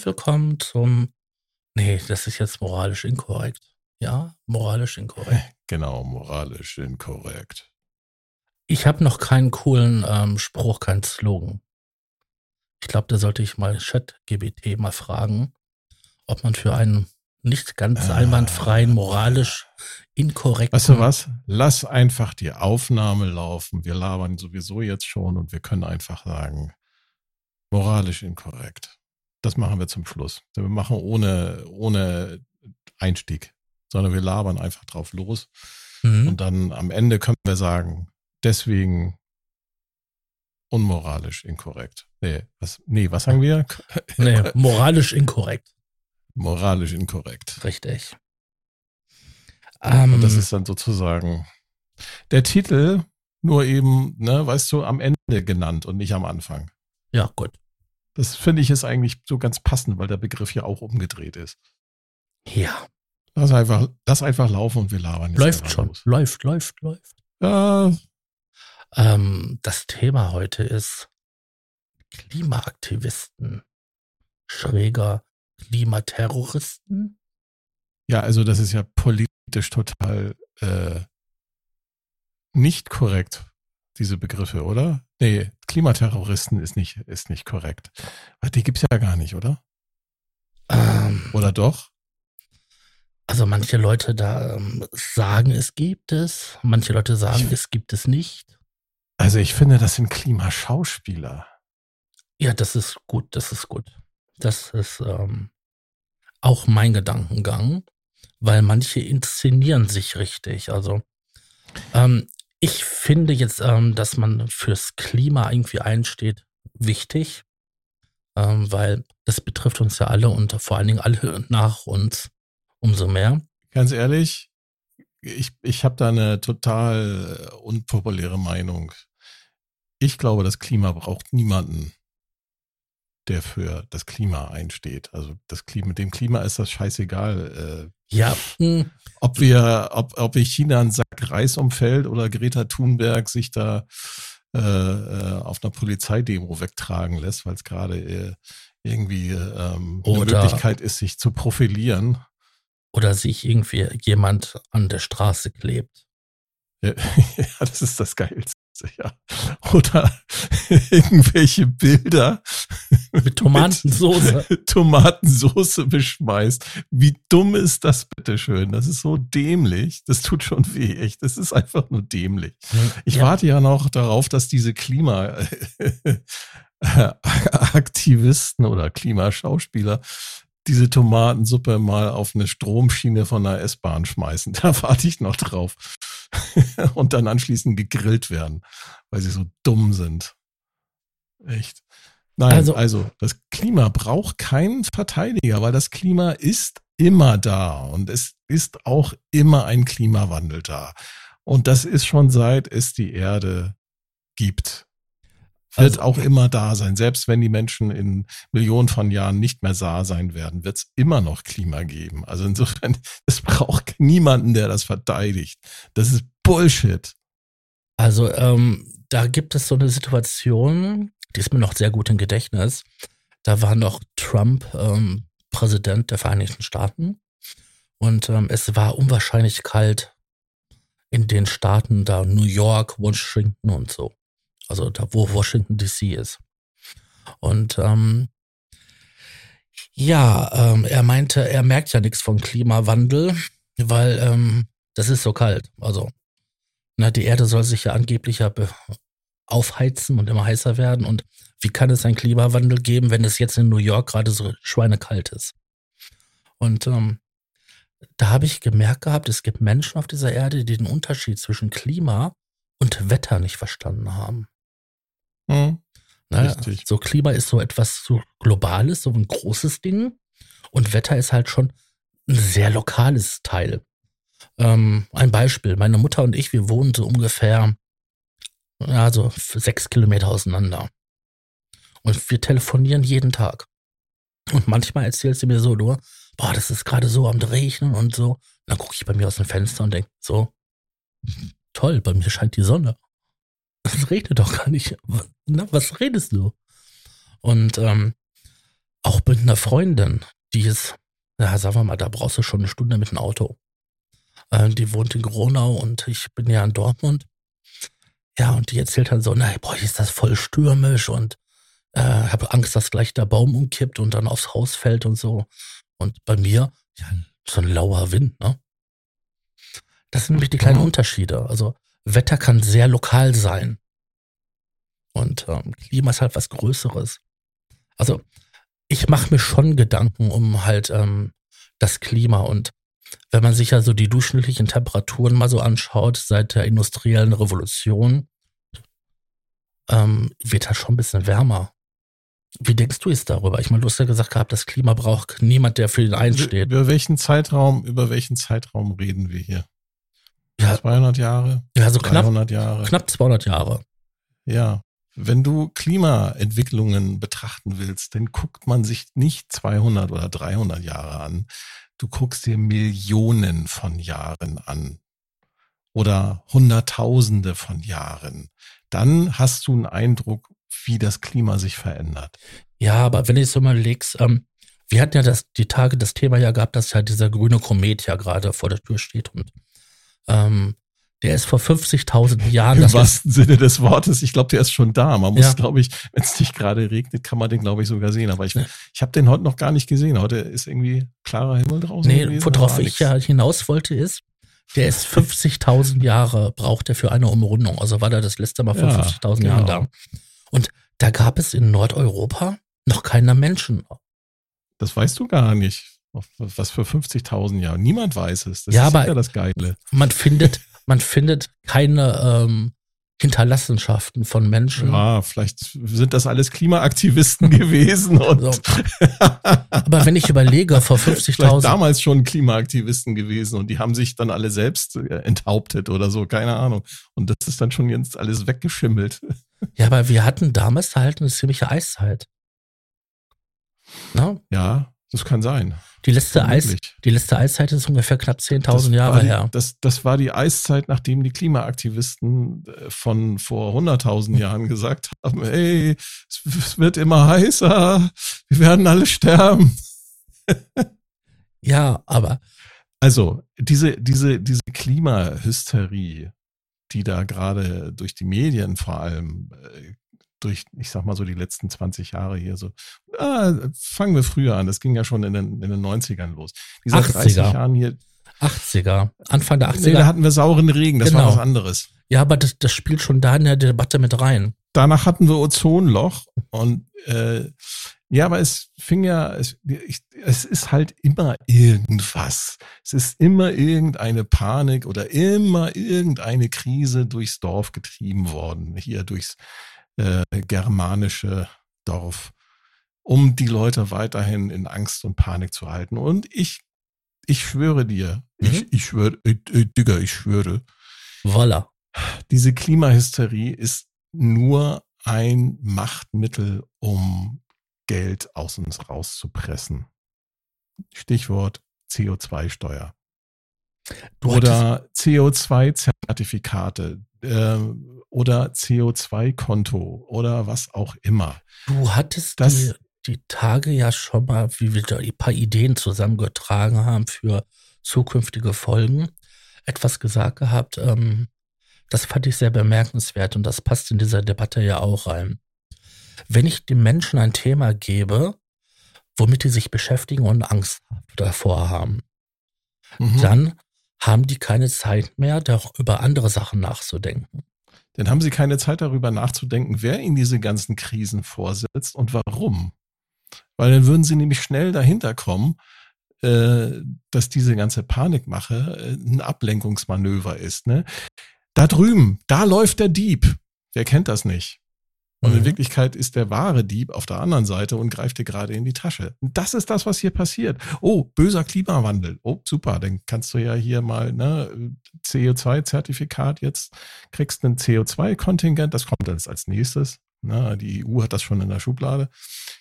Und willkommen zum. Nee, das ist jetzt moralisch inkorrekt. Ja, moralisch inkorrekt. Genau, moralisch inkorrekt. Ich habe noch keinen coolen ähm, Spruch, keinen Slogan. Ich glaube, da sollte ich mal ChatGBT mal fragen, ob man für einen nicht ganz Ah. einwandfreien, moralisch inkorrekten. Weißt du was? Lass einfach die Aufnahme laufen. Wir labern sowieso jetzt schon und wir können einfach sagen, moralisch inkorrekt. Das machen wir zum Schluss. Wir machen ohne, ohne Einstieg, sondern wir labern einfach drauf los. Mhm. Und dann am Ende können wir sagen, deswegen unmoralisch inkorrekt. Nee, was, nee, was sagen wir? Nee, moralisch inkorrekt. Moralisch inkorrekt. Richtig. Ähm, Und das ist dann sozusagen der Titel, nur eben, ne, weißt du, am Ende genannt und nicht am Anfang. ja, gut. Das finde ich ist eigentlich so ganz passend, weil der Begriff ja auch umgedreht ist. Ja, Lass einfach, lass einfach laufen und wir labern jetzt läuft schon. los. Läuft, läuft, läuft. Ja, Ähm, das Thema heute ist Klimaaktivisten, schräger Klimaterroristen. ja, also das ist ja politisch total äh, nicht korrekt, diese Begriffe, oder? Nee, Klimaterroristen ist nicht, ist nicht korrekt. Die gibt's ja gar nicht, oder? Ähm, Oder doch? also manche Leute da ähm, sagen, es gibt es, manche Leute sagen, Ich- es gibt es nicht. Also ich finde, das sind Klimaschauspieler. Ja, das ist gut, das ist gut. Das ist ähm, auch mein Gedankengang, weil manche inszenieren sich richtig. Also ähm, ich finde jetzt, ähm, dass man fürs Klima irgendwie einsteht, wichtig, ähm, weil das betrifft uns ja alle und vor allen Dingen alle nach uns umso mehr. Ganz ehrlich, ich, ich habe da eine total äh, unpopuläre Meinung. Ich glaube, das Klima braucht niemanden, der für das Klima einsteht. Also das Klima, dem Klima ist das scheißegal. Ja, mh, ob wir, ob, ob ich China einen Sack Reis umfällt oder Greta Thunberg sich da äh, äh, auf einer Polizeidemo wegtragen lässt, weil es gerade äh, irgendwie ähm, eine Oder- Möglichkeit ist, sich zu profilieren. oder sich irgendwie jemand an der Straße klebt. Ja, ja, das ist das Geilste, ja. Oder irgendwelche Bilder Mit Tomatensoße. mit Tomatensoße beschmeißt. Wie dumm ist das bitteschön? Das ist so dämlich. Das tut schon weh, echt. Das ist einfach nur dämlich. Ich Ja. warte ja noch darauf, dass diese Klimaaktivisten oder Klimaschauspieler diese Tomatensuppe mal auf eine Stromschiene von der S-Bahn schmeißen. Da warte ich noch drauf. Und dann anschließend gegrillt werden, weil sie so dumm sind. Echt. Nein, Also- also, das Klima braucht keinen Verteidiger, weil das Klima ist immer da und es ist auch immer ein Klimawandel da. Und das ist schon seit es die Erde gibt. Wird Also- auch immer da sein. Selbst wenn die Menschen in Millionen von Jahren nicht mehr da sein werden, wird es immer noch Klima geben. Also insofern, es braucht niemanden, der das verteidigt. Das ist Bullshit. Also ähm, da gibt es so eine Situation, die ist mir noch sehr gut im Gedächtnis. Da war noch Trump ähm, Präsident der Vereinigten Staaten und ähm, es war unwahrscheinlich kalt in den Staaten da New York, Washington und so. Also da, wo Washington DC ist. Und ähm, ja, ähm, er meinte, er merkt ja nichts vom Klimawandel, weil ähm, das ist so kalt. Also na, die Erde soll sich ja angeblich aufheizen und immer heißer werden. Und wie kann es einen Klimawandel geben, wenn es jetzt in New York gerade so schweinekalt ist? Und ähm, da habe ich gemerkt gehabt, es gibt Menschen auf dieser Erde, die den Unterschied zwischen Klima und Wetter nicht verstanden haben. Hm? Ne? Richtig. So Klima ist so etwas so Globales, so ein großes Ding. Und Wetter ist halt schon ein sehr lokales Teil. Ähm, ein Beispiel. Meine Mutter und ich, wir wohnen so ungefähr, ja, so sechs Kilometer auseinander. Und wir telefonieren jeden Tag. Und manchmal erzählt sie mir so nur, boah, das ist gerade so am Regnen und so. Dann gucke ich bei mir aus dem Fenster und denke, so, toll, bei mir scheint die Sonne. Es regnet doch gar nicht. Na, was redest du? Und ähm, auch mit einer Freundin, die ist, ja, sagen wir mal, da brauchst du schon eine Stunde mit dem Auto. Äh, die wohnt in Gronau und ich bin ja in Dortmund. Ja, und die erzählt dann so, na, boah, ist das voll stürmisch und äh, habe Angst, dass gleich der Baum umkippt und dann aufs Haus fällt und so. Und bei mir, ja, so ein lauer Wind, ne? Das sind nämlich die kleinen Unterschiede. Also Wetter kann sehr lokal sein. Und ähm, Klima ist halt was Größeres. Also ich mache mir schon Gedanken um halt ähm, das Klima und wenn man sich ja so die durchschnittlichen Temperaturen mal so anschaut seit der industriellen Revolution, ähm, wird halt schon ein bisschen wärmer. Wie denkst du jetzt darüber? Ich meine, du hast ja gesagt gehabt, das Klima braucht niemand, der für ihn einsteht. Über welchen Zeitraum, über welchen Zeitraum reden wir hier? Ja, 200 Jahre? Ja, so knapp, Jahre. knapp 200 Jahre. Ja, wenn du Klimaentwicklungen betrachten willst, dann guckt man sich nicht 200 oder 300 Jahre an. Du guckst dir Millionen von Jahren an oder Hunderttausende von Jahren. Dann hast du einen Eindruck, wie das Klima sich verändert. Ja, aber wenn ich so mal legst, ähm, wir hatten ja das, die Tage das Thema ja gehabt, dass ja dieser grüne Komet ja gerade vor der Tür steht und ähm, der ist vor 50.000 Jahren. Im wahrsten Sinne des Wortes. Ich glaube, der ist schon da. Man muss, ja. glaube ich, wenn es nicht gerade regnet, kann man den, glaube ich, sogar sehen. Aber ich, ja. ich habe den heute noch gar nicht gesehen. Heute ist irgendwie klarer Himmel draußen. Nee, worauf ich ja hinaus wollte, ist, der ist 50.000 Jahre braucht er für eine Umrundung. Also war der das letzte Mal vor ja, 50.000 genau. Jahren da. Und da gab es in Nordeuropa noch keiner Menschen. Das weißt du gar nicht. Was für 50.000 Jahre. Niemand weiß es. Das ja, ist aber ja das Geile. Man findet, man findet keine ähm, Hinterlassenschaften von Menschen. Ja, vielleicht sind das alles Klimaaktivisten gewesen. Und so. Aber wenn ich überlege, vor 50.000. damals schon Klimaaktivisten gewesen und die haben sich dann alle selbst äh, enthauptet oder so, keine Ahnung. Und das ist dann schon jetzt alles weggeschimmelt. Ja, aber wir hatten damals halt eine ziemliche Eiszeit. Na? Ja, das kann sein. Die letzte, Eis, die letzte Eiszeit ist ungefähr knapp 10.000 Jahre die, her. Das, das war die Eiszeit, nachdem die Klimaaktivisten äh, von vor 100.000 Jahren gesagt haben, hey, es wird immer heißer, wir werden alle sterben. ja, aber. Also, diese, diese, diese Klimahysterie, die da gerade durch die Medien vor allem äh, durch, ich sag mal so, die letzten 20 Jahre hier so. Ah, fangen wir früher an. Das ging ja schon in den, in den 90ern los. Dieser 80er. 30 Jahren hier. 80er. Anfang der 80er. Nee, da hatten wir sauren Regen. Das genau. war was anderes. Ja, aber das, das spielt schon da in der Debatte mit rein. Danach hatten wir Ozonloch und äh, ja, aber es fing ja, es, ich, es ist halt immer irgendwas. Es ist immer irgendeine Panik oder immer irgendeine Krise durchs Dorf getrieben worden. Hier durchs, äh, germanische Dorf, um die Leute weiterhin in Angst und Panik zu halten. Und ich, ich schwöre dir, mhm. ich, ich schwöre, äh, äh, Digga, ich schwöre. Voila. Diese Klimahysterie ist nur ein Machtmittel, um Geld aus uns rauszupressen. Stichwort CO2-Steuer. Oder CO2-Zertifikate. Äh, oder CO2-Konto oder was auch immer. Du hattest das, die, die Tage ja schon mal, wie wir da ein paar Ideen zusammengetragen haben für zukünftige Folgen, etwas gesagt gehabt. Ähm, das fand ich sehr bemerkenswert und das passt in dieser Debatte ja auch rein. Wenn ich den Menschen ein Thema gebe, womit die sich beschäftigen und Angst davor haben, mhm. dann haben die keine Zeit mehr, über andere Sachen nachzudenken dann haben sie keine Zeit darüber nachzudenken, wer ihnen diese ganzen Krisen vorsetzt und warum. Weil dann würden sie nämlich schnell dahinter kommen, äh, dass diese ganze Panikmache äh, ein Ablenkungsmanöver ist. Ne? Da drüben, da läuft der Dieb. Wer kennt das nicht? Und in mhm. Wirklichkeit ist der wahre Dieb auf der anderen Seite und greift dir gerade in die Tasche. Und das ist das, was hier passiert. Oh, böser Klimawandel. Oh, super. Dann kannst du ja hier mal ne, CO2-Zertifikat jetzt, kriegst ein CO2-Kontingent. Das kommt jetzt als nächstes. Na, die EU hat das schon in der Schublade.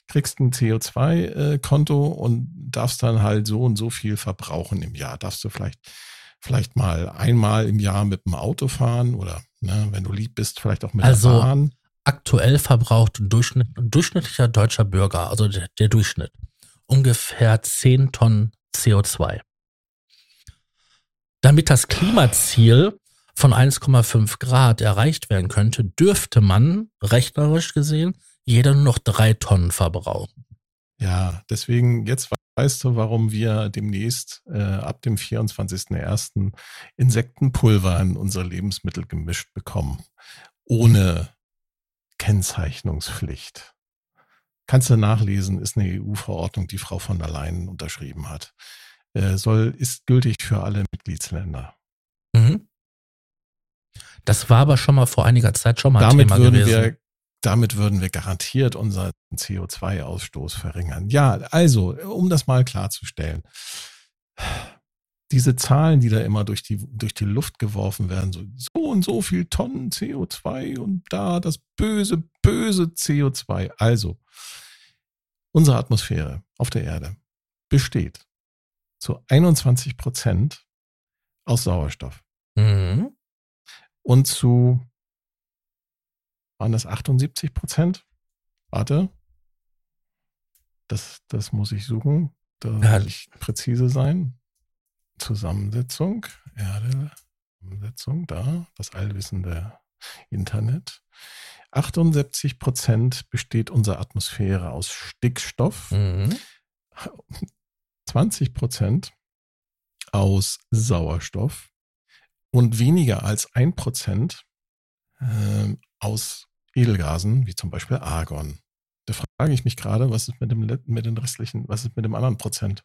Kriegst ein CO2-Konto und darfst dann halt so und so viel verbrauchen im Jahr. Darfst du vielleicht, vielleicht mal einmal im Jahr mit dem Auto fahren oder ne, wenn du lieb bist, vielleicht auch mit also, der Bahn aktuell verbraucht Durchschnitt, durchschnittlicher deutscher Bürger, also der, der Durchschnitt, ungefähr 10 Tonnen CO2. Damit das Klimaziel von 1,5 Grad erreicht werden könnte, dürfte man, rechnerisch gesehen, jeder nur noch drei Tonnen verbrauchen. Ja, deswegen jetzt weißt du, warum wir demnächst äh, ab dem 24.01. Insektenpulver in unsere Lebensmittel gemischt bekommen. Ohne Kennzeichnungspflicht. Kannst du nachlesen, ist eine EU-Verordnung, die Frau von der Leyen unterschrieben hat. Äh, soll, ist gültig für alle Mitgliedsländer. Mhm. Das war aber schon mal vor einiger Zeit schon mal Damit Thema würden gewesen. Wir, damit würden wir garantiert unseren CO2-Ausstoß verringern. Ja, also, um das mal klarzustellen diese Zahlen, die da immer durch die, durch die Luft geworfen werden, so, so und so viel Tonnen CO2 und da das böse, böse CO2. Also, unsere Atmosphäre auf der Erde besteht zu 21 Prozent aus Sauerstoff. Mhm. Und zu, waren das 78 Prozent? Warte. Das, das muss ich suchen. Da ja. will ich präzise sein. Zusammensetzung, Erde, Zusammensetzung, da, das allwissende Internet. 78 Prozent besteht unsere Atmosphäre aus Stickstoff, mhm. 20 Prozent aus Sauerstoff und weniger als ein Prozent äh, aus Edelgasen, wie zum Beispiel Argon. Da frage ich mich gerade, was ist mit dem, mit den restlichen, was ist mit dem anderen Prozent?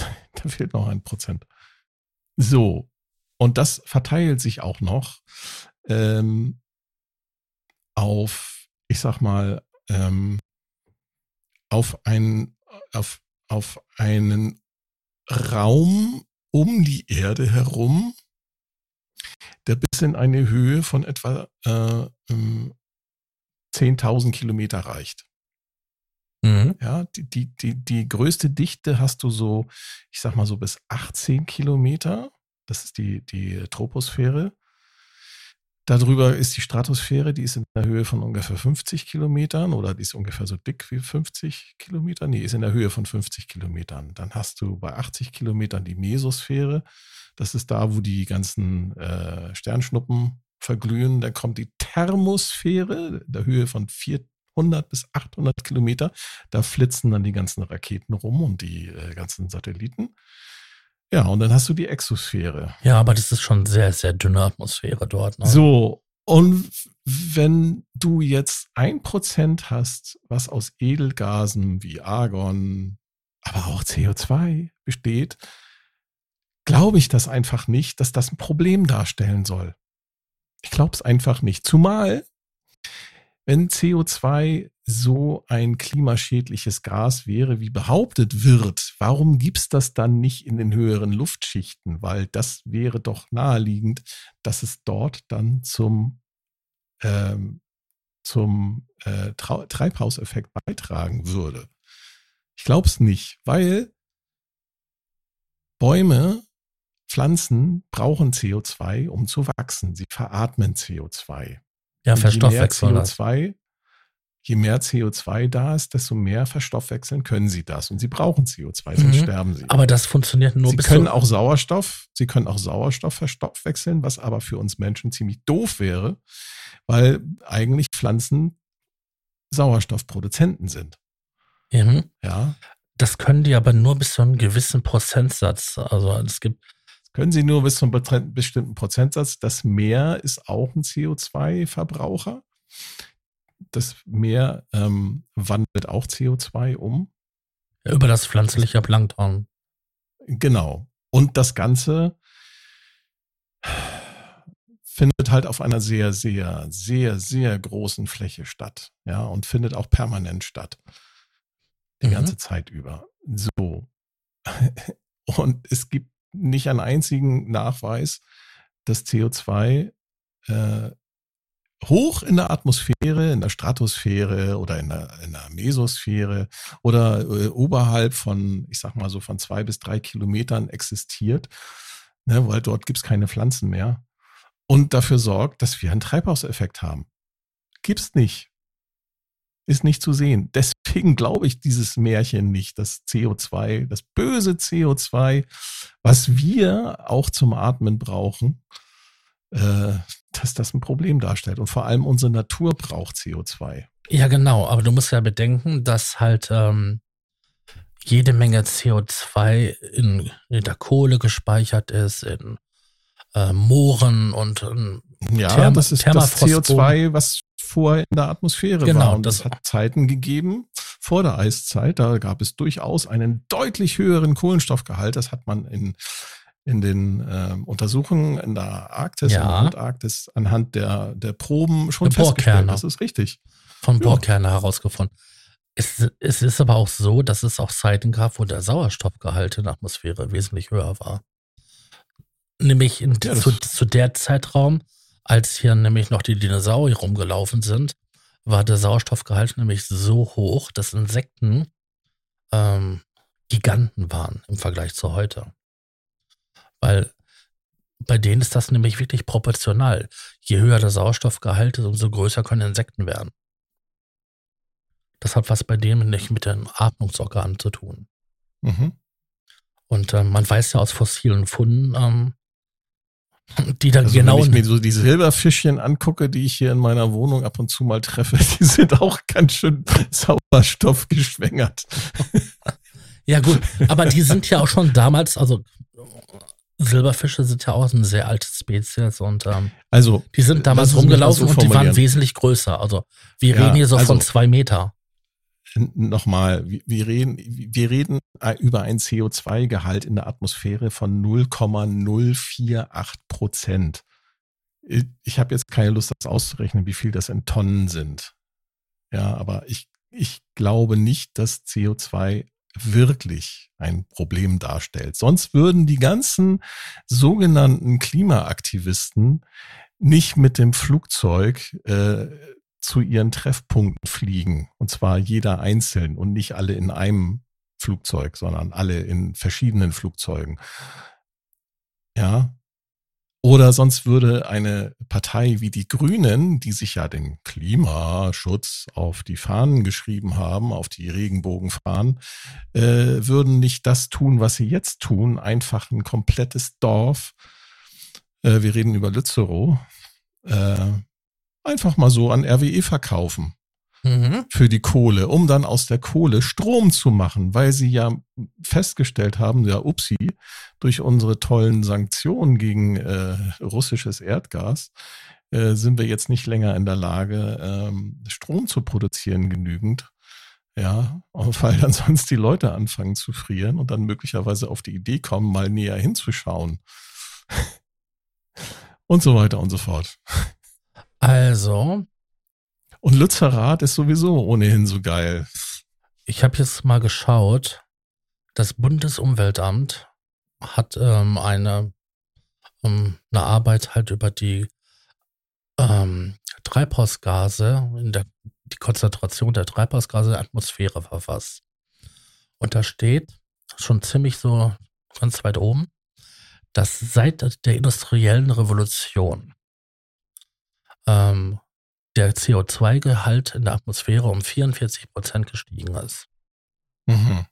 da fehlt noch ein Prozent. So, und das verteilt sich auch noch ähm, auf, ich sag mal, ähm, auf, ein, auf, auf einen Raum um die Erde herum, der bis in eine Höhe von etwa äh, 10.000 ähm, Kilometer reicht. Mhm. Ja, die, die, die, die größte Dichte hast du so, ich sag mal so bis 18 Kilometer. Das ist die, die Troposphäre. Darüber ist die Stratosphäre, die ist in der Höhe von ungefähr 50 Kilometern oder die ist ungefähr so dick wie 50 Kilometer. Nee, ist in der Höhe von 50 Kilometern. Dann hast du bei 80 Kilometern die Mesosphäre. Das ist da, wo die ganzen äh, Sternschnuppen verglühen. Dann kommt die Thermosphäre, der Höhe von 4 100 bis 800 Kilometer. Da flitzen dann die ganzen Raketen rum und die äh, ganzen Satelliten. Ja, und dann hast du die Exosphäre. Ja, aber das ist schon sehr, sehr dünne Atmosphäre dort. Ne? So, und wenn du jetzt ein Prozent hast, was aus Edelgasen wie Argon, aber auch CO2 besteht, glaube ich das einfach nicht, dass das ein Problem darstellen soll. Ich glaube es einfach nicht. Zumal wenn CO2 so ein klimaschädliches Gas wäre, wie behauptet wird, warum gibt es das dann nicht in den höheren Luftschichten? Weil das wäre doch naheliegend, dass es dort dann zum, ähm, zum äh, Treibhauseffekt beitragen würde. Ich glaube es nicht, weil Bäume, Pflanzen brauchen CO2, um zu wachsen. Sie veratmen CO2. Ja, verstoffwechseln. Je CO2, je mehr CO2 da ist, desto mehr verstoffwechseln können sie das. Und sie brauchen CO2, sonst mhm. sterben sie. Aber das funktioniert nur sie bis können auch Sauerstoff, sie können auch Sauerstoff verstoffwechseln, was aber für uns Menschen ziemlich doof wäre, weil eigentlich Pflanzen Sauerstoffproduzenten sind. Mhm. Ja. Das können die aber nur bis zu einem gewissen Prozentsatz. Also es gibt können Sie nur bis zu einem bestimmten Prozentsatz. Das Meer ist auch ein CO2-Verbraucher. Das Meer ähm, wandelt auch CO2 um. Über das pflanzliche Plankton. Genau. Und das Ganze findet halt auf einer sehr, sehr, sehr, sehr großen Fläche statt. Ja, und findet auch permanent statt. Die mhm. ganze Zeit über. So. Und es gibt nicht einen einzigen Nachweis, dass CO2 äh, hoch in der Atmosphäre, in der Stratosphäre oder in der, in der Mesosphäre oder äh, oberhalb von, ich sag mal so von zwei bis drei Kilometern existiert, ne, weil dort gibt's keine Pflanzen mehr und dafür sorgt, dass wir einen Treibhauseffekt haben. Gibt's nicht. Ist nicht zu sehen. Deswegen glaube ich dieses Märchen nicht, das CO2, das böse CO2, was wir auch zum Atmen brauchen, äh, dass das ein Problem darstellt. Und vor allem unsere Natur braucht CO2. Ja, genau. Aber du musst ja bedenken, dass halt ähm, jede Menge CO2 in, in der Kohle gespeichert ist, in äh, Mooren und in ja, Therm das ist das CO2, was vorher in der Atmosphäre genau, war. Und das hat Zeiten gegeben, vor der Eiszeit, da gab es durchaus einen deutlich höheren Kohlenstoffgehalt. Das hat man in, in den äh, Untersuchungen in der Arktis, ja. in der Antarktis anhand der, der Proben schon Der festgestellt. Das ist richtig. von Ja. Bohrkerne herausgefunden. Es, es ist aber auch so, dass es auch Zeiten gab, wo der Sauerstoffgehalt in der Atmosphäre wesentlich höher war. Nämlich in, Ja, das- zu, zu der Zeitraum, als hier nämlich noch die Dinosaurier rumgelaufen sind, war der Sauerstoffgehalt nämlich so hoch, dass Insekten ähm, Giganten waren im Vergleich zu heute. Weil bei denen ist das nämlich wirklich proportional. Je höher der Sauerstoffgehalt ist, umso größer können Insekten werden. Das hat was bei denen nicht mit den Atmungsorganen zu tun. Mhm. Und ähm, man weiß ja aus fossilen Funden, ähm, die dann Also genau. wenn ich mir so die Silberfischchen angucke, die ich hier in meiner Wohnung ab und zu mal treffe, die sind auch ganz schön sauerstoffgeschwängert. ja, gut, aber die sind ja auch schon damals, also Silberfische sind ja auch eine sehr alte Spezies und ähm, Also die sind damals mich mal rumgelaufen so und die waren wesentlich größer. Also wir Ja, reden hier so also- von zwei Meter. Nochmal, wir- reden, wir reden über ein CO2-Gehalt in der Atmosphäre von 0,048 Prozent. Ich habe jetzt keine Lust, das auszurechnen, wie viel das in Tonnen sind. Ja, aber ich, ich glaube nicht, dass CO2 wirklich ein Problem darstellt. Sonst würden die ganzen sogenannten Klimaaktivisten nicht mit dem Flugzeug äh, zu ihren Treffpunkten fliegen. Und zwar jeder einzeln und nicht alle in einem Flugzeug, sondern alle in verschiedenen Flugzeugen. Ja. Oder sonst würde eine Partei wie die Grünen, die sich ja den Klimaschutz auf die Fahnen geschrieben haben, auf die Regenbogenfahnen, äh, würden nicht das tun, was sie jetzt tun, einfach ein komplettes Dorf, äh, wir reden über Lützerow, äh, einfach mal so an RWE verkaufen Mhm. für die Kohle, um dann aus der Kohle Strom zu machen, weil sie ja festgestellt haben, ja, upsi, durch unsere tollen Sanktionen gegen äh, russisches Erdgas äh, sind wir jetzt nicht länger in der Lage, ähm, Strom zu produzieren genügend. Ja, weil dann sonst die Leute anfangen zu frieren und dann möglicherweise auf die Idee kommen, mal näher hinzuschauen. und so weiter und so fort. Also, Und Lützerath ist sowieso ohnehin so geil. ich habe jetzt mal geschaut, das Bundesumweltamt hat ähm, eine, ähm, eine Arbeit halt über die ähm, Treibhausgase, in der, die Konzentration der Treibhausgase in der Atmosphäre verfasst. Und da steht schon ziemlich so ganz weit oben, dass seit der industriellen Revolution ähm, der CO2-Gehalt in der Atmosphäre um 44 Prozent gestiegen ist. Mhm.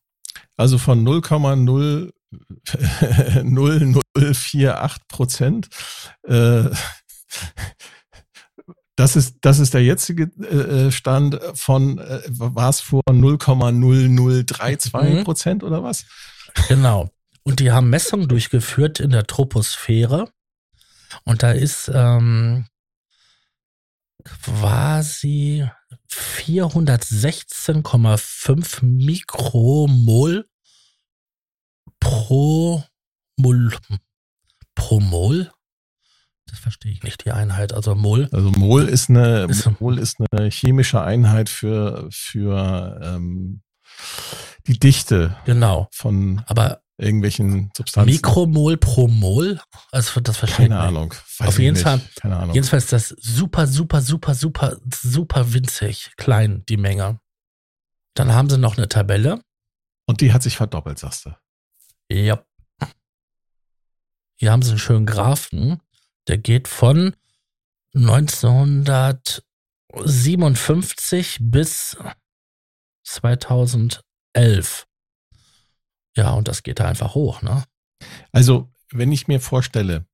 Also von 0,0 0048 Prozent. Äh, das ist, das ist der jetzige äh, Stand von, äh, war es vor 0,0032 Mhm. Prozent oder was? Genau. Und die haben Messungen durchgeführt in der Troposphäre. Und da ist ähm, quasi 416,5 Mikromol pro Mol. Pro Mol? Das verstehe ich nicht, die Einheit. Also Mol. Also Mol ist eine, Ist- Mol ist eine chemische Einheit für, für ähm, die Dichte Genau. von Aber irgendwelchen Substanzen. Mikromol pro Mol? Also das verstehe ich Keine. Ahnung. Auf jeden nicht. Fall. Keine Ahnung. Jedenfalls ist das super, super, super, super, super winzig klein, die Menge. Dann haben sie noch eine Tabelle. Und die hat sich verdoppelt, sagst du. Ja. Hier haben sie einen schönen Graphen. Der geht von 57 bis 2011. Ja, und das geht da einfach hoch, ne? Also, wenn ich mir vorstelle,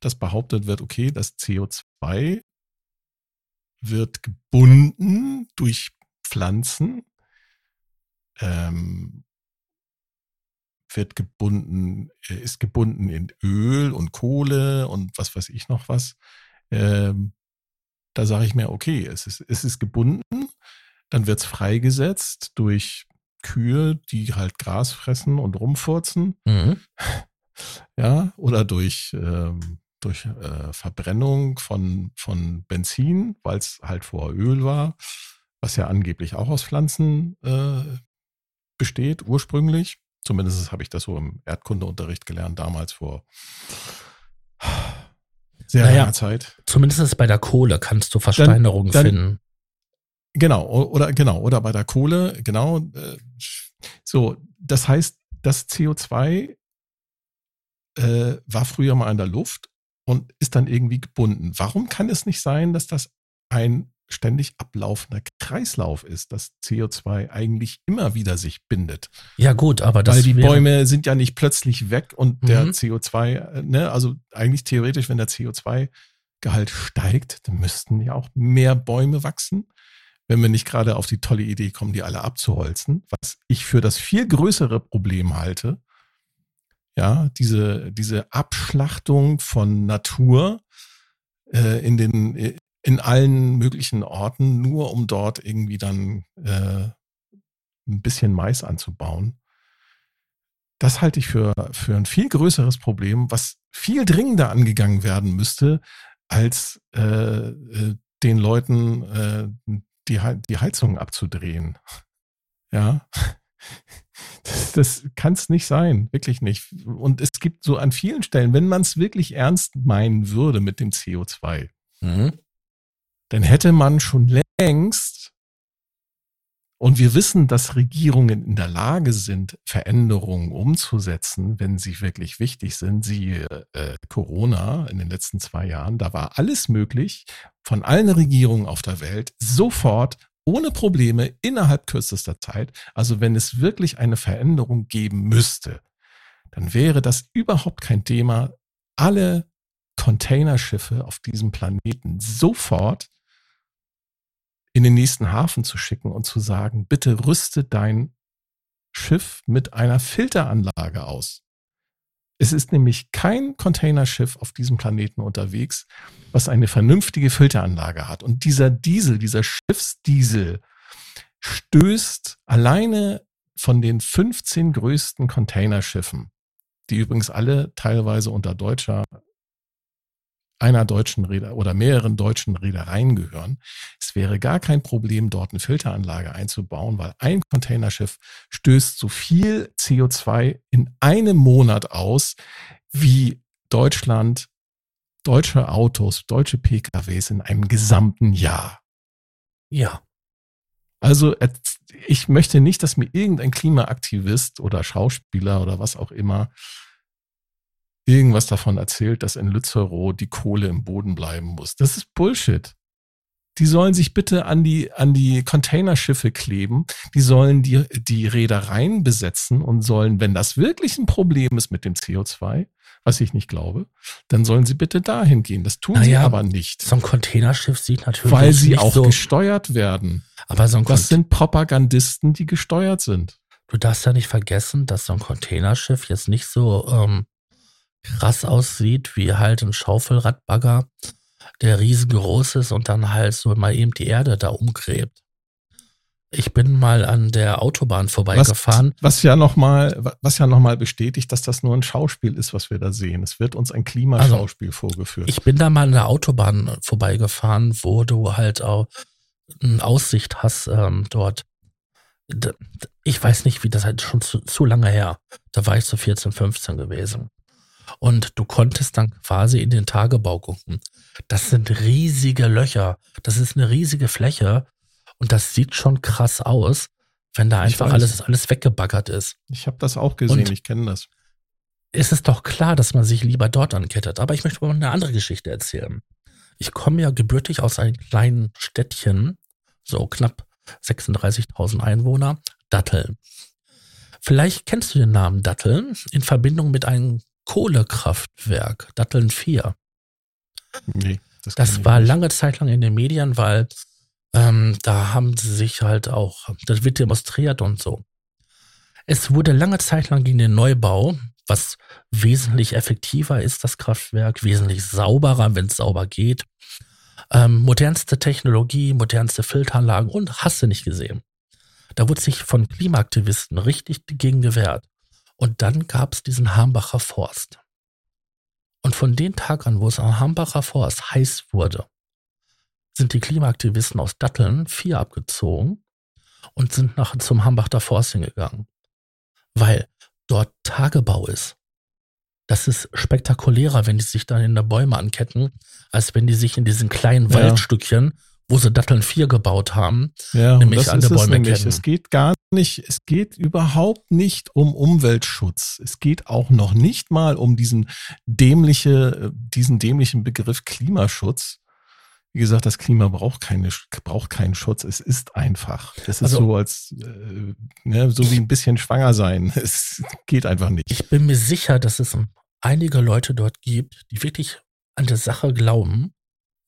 dass behauptet wird, okay, das CO2 wird gebunden durch Pflanzen, ähm, wird gebunden, äh, ist gebunden in Öl und Kohle und was weiß ich noch was. Ähm, da sage ich mir, okay, es ist, es ist gebunden, dann wird es freigesetzt durch Kühe, die halt Gras fressen und rumfurzen. Mhm. Ja, oder durch, ähm, durch äh, Verbrennung von, von Benzin, weil es halt vor Öl war, was ja angeblich auch aus Pflanzen äh, besteht, ursprünglich. Zumindest habe ich das so im Erdkundeunterricht gelernt, damals vor sehr naja, langer Zeit. Zumindest bei der Kohle kannst du Versteinerungen dann, dann, finden. Genau, oder genau, oder bei der Kohle, genau. Äh, so, das heißt, das CO2 äh, war früher mal in der Luft und ist dann irgendwie gebunden. Warum kann es nicht sein, dass das ein ständig ablaufender Kreislauf ist, dass CO2 eigentlich immer wieder sich bindet. Ja gut, aber das Weil die Bäume sind ja nicht plötzlich weg und mhm. der CO2, äh, ne, also eigentlich theoretisch, wenn der CO2-Gehalt steigt, dann müssten ja auch mehr Bäume wachsen, wenn wir nicht gerade auf die tolle Idee kommen, die alle abzuholzen, was ich für das viel größere Problem halte. Ja, diese, diese Abschlachtung von Natur äh, in den, in allen möglichen Orten, nur um dort irgendwie dann äh, ein bisschen Mais anzubauen. Das halte ich für, für ein viel größeres Problem, was viel dringender angegangen werden müsste, als äh, äh, den Leuten äh, die, die Heizung abzudrehen. Ja, das, das kann es nicht sein, wirklich nicht. Und es gibt so an vielen Stellen, wenn man es wirklich ernst meinen würde mit dem CO2, mhm dann hätte man schon längst, und wir wissen, dass Regierungen in der Lage sind, Veränderungen umzusetzen, wenn sie wirklich wichtig sind. Siehe äh, Corona in den letzten zwei Jahren, da war alles möglich, von allen Regierungen auf der Welt sofort ohne Probleme innerhalb kürzester Zeit. Also wenn es wirklich eine Veränderung geben müsste, dann wäre das überhaupt kein Thema, alle Containerschiffe auf diesem Planeten sofort in den nächsten Hafen zu schicken und zu sagen, bitte rüste dein Schiff mit einer Filteranlage aus. Es ist nämlich kein Containerschiff auf diesem Planeten unterwegs, was eine vernünftige Filteranlage hat. Und dieser Diesel, dieser Schiffsdiesel, stößt alleine von den 15 größten Containerschiffen, die übrigens alle teilweise unter deutscher einer deutschen Reeder oder mehreren deutschen Reedereien gehören. Es wäre gar kein Problem, dort eine Filteranlage einzubauen, weil ein Containerschiff stößt so viel CO2 in einem Monat aus, wie Deutschland, deutsche Autos, deutsche PKWs in einem gesamten Jahr. Ja. Also ich möchte nicht, dass mir irgendein Klimaaktivist oder Schauspieler oder was auch immer irgendwas davon erzählt, dass in Lützerow die Kohle im Boden bleiben muss. Das ist Bullshit. Die sollen sich bitte an die, an die Containerschiffe kleben. Die sollen die, die Reedereien besetzen und sollen, wenn das wirklich ein Problem ist mit dem CO2, was ich nicht glaube, dann sollen sie bitte dahin gehen. Das tun naja, sie aber nicht. So ein Containerschiff sieht natürlich Weil sie auch so gesteuert werden. Aber so ein das sind Propagandisten, die gesteuert sind. Du darfst ja nicht vergessen, dass so ein Containerschiff jetzt nicht so ähm, krass aussieht, wie halt ein Schaufelradbagger, der riesengroß ist und dann halt so mal eben die Erde da umgräbt. Ich bin mal an der Autobahn vorbeigefahren. Was, was ja nochmal, was ja noch mal bestätigt, dass das nur ein Schauspiel ist, was wir da sehen. Es wird uns ein Klimaschauspiel also, vorgeführt. Ich bin da mal an der Autobahn vorbeigefahren, wo du halt auch eine Aussicht hast ähm, dort. Ich weiß nicht, wie das halt schon zu, zu lange her. Da war ich so 14, 15 gewesen. Und du konntest dann quasi in den Tagebau gucken. Das sind riesige Löcher. Das ist eine riesige Fläche. Und das sieht schon krass aus, wenn da einfach alles, alles weggebaggert ist. Ich habe das auch gesehen, und ich kenne das. Ist es doch klar, dass man sich lieber dort ankettet. Aber ich möchte mal eine andere Geschichte erzählen. Ich komme ja gebürtig aus einem kleinen Städtchen, so knapp 36.000 Einwohner, Datteln. Vielleicht kennst du den Namen Datteln in Verbindung mit einem Kohlekraftwerk, Datteln 4. Nee, das, das war lange Zeit lang in den Medien, weil ähm, da haben sie sich halt auch, das wird demonstriert und so. Es wurde lange Zeit lang gegen den Neubau, was wesentlich effektiver ist, das Kraftwerk, wesentlich sauberer, wenn es sauber geht. Ähm, modernste Technologie, modernste Filteranlagen und hast du nicht gesehen. Da wurde sich von Klimaaktivisten richtig dagegen gewehrt. Und dann gab es diesen Hambacher Forst. Und von den Tag an, wo es am Hambacher Forst heiß wurde, sind die Klimaaktivisten aus Datteln vier abgezogen und sind nach zum Hambacher Forst hingegangen. Weil dort Tagebau ist. Das ist spektakulärer, wenn die sich dann in der Bäume anketten, als wenn die sich in diesen kleinen ja. Waldstückchen wo sie Datteln 4 gebaut haben, ja, nämlich an der Bäume nämlich. Es geht gar nicht, es geht überhaupt nicht um Umweltschutz. Es geht auch noch nicht mal um diesen dämliche, diesen dämlichen Begriff Klimaschutz. Wie gesagt, das Klima braucht keine, braucht keinen Schutz. Es ist einfach. Es ist also, so als, äh, ne, so wie ein bisschen schwanger sein. Es geht einfach nicht. Ich bin mir sicher, dass es einige Leute dort gibt, die wirklich an der Sache glauben.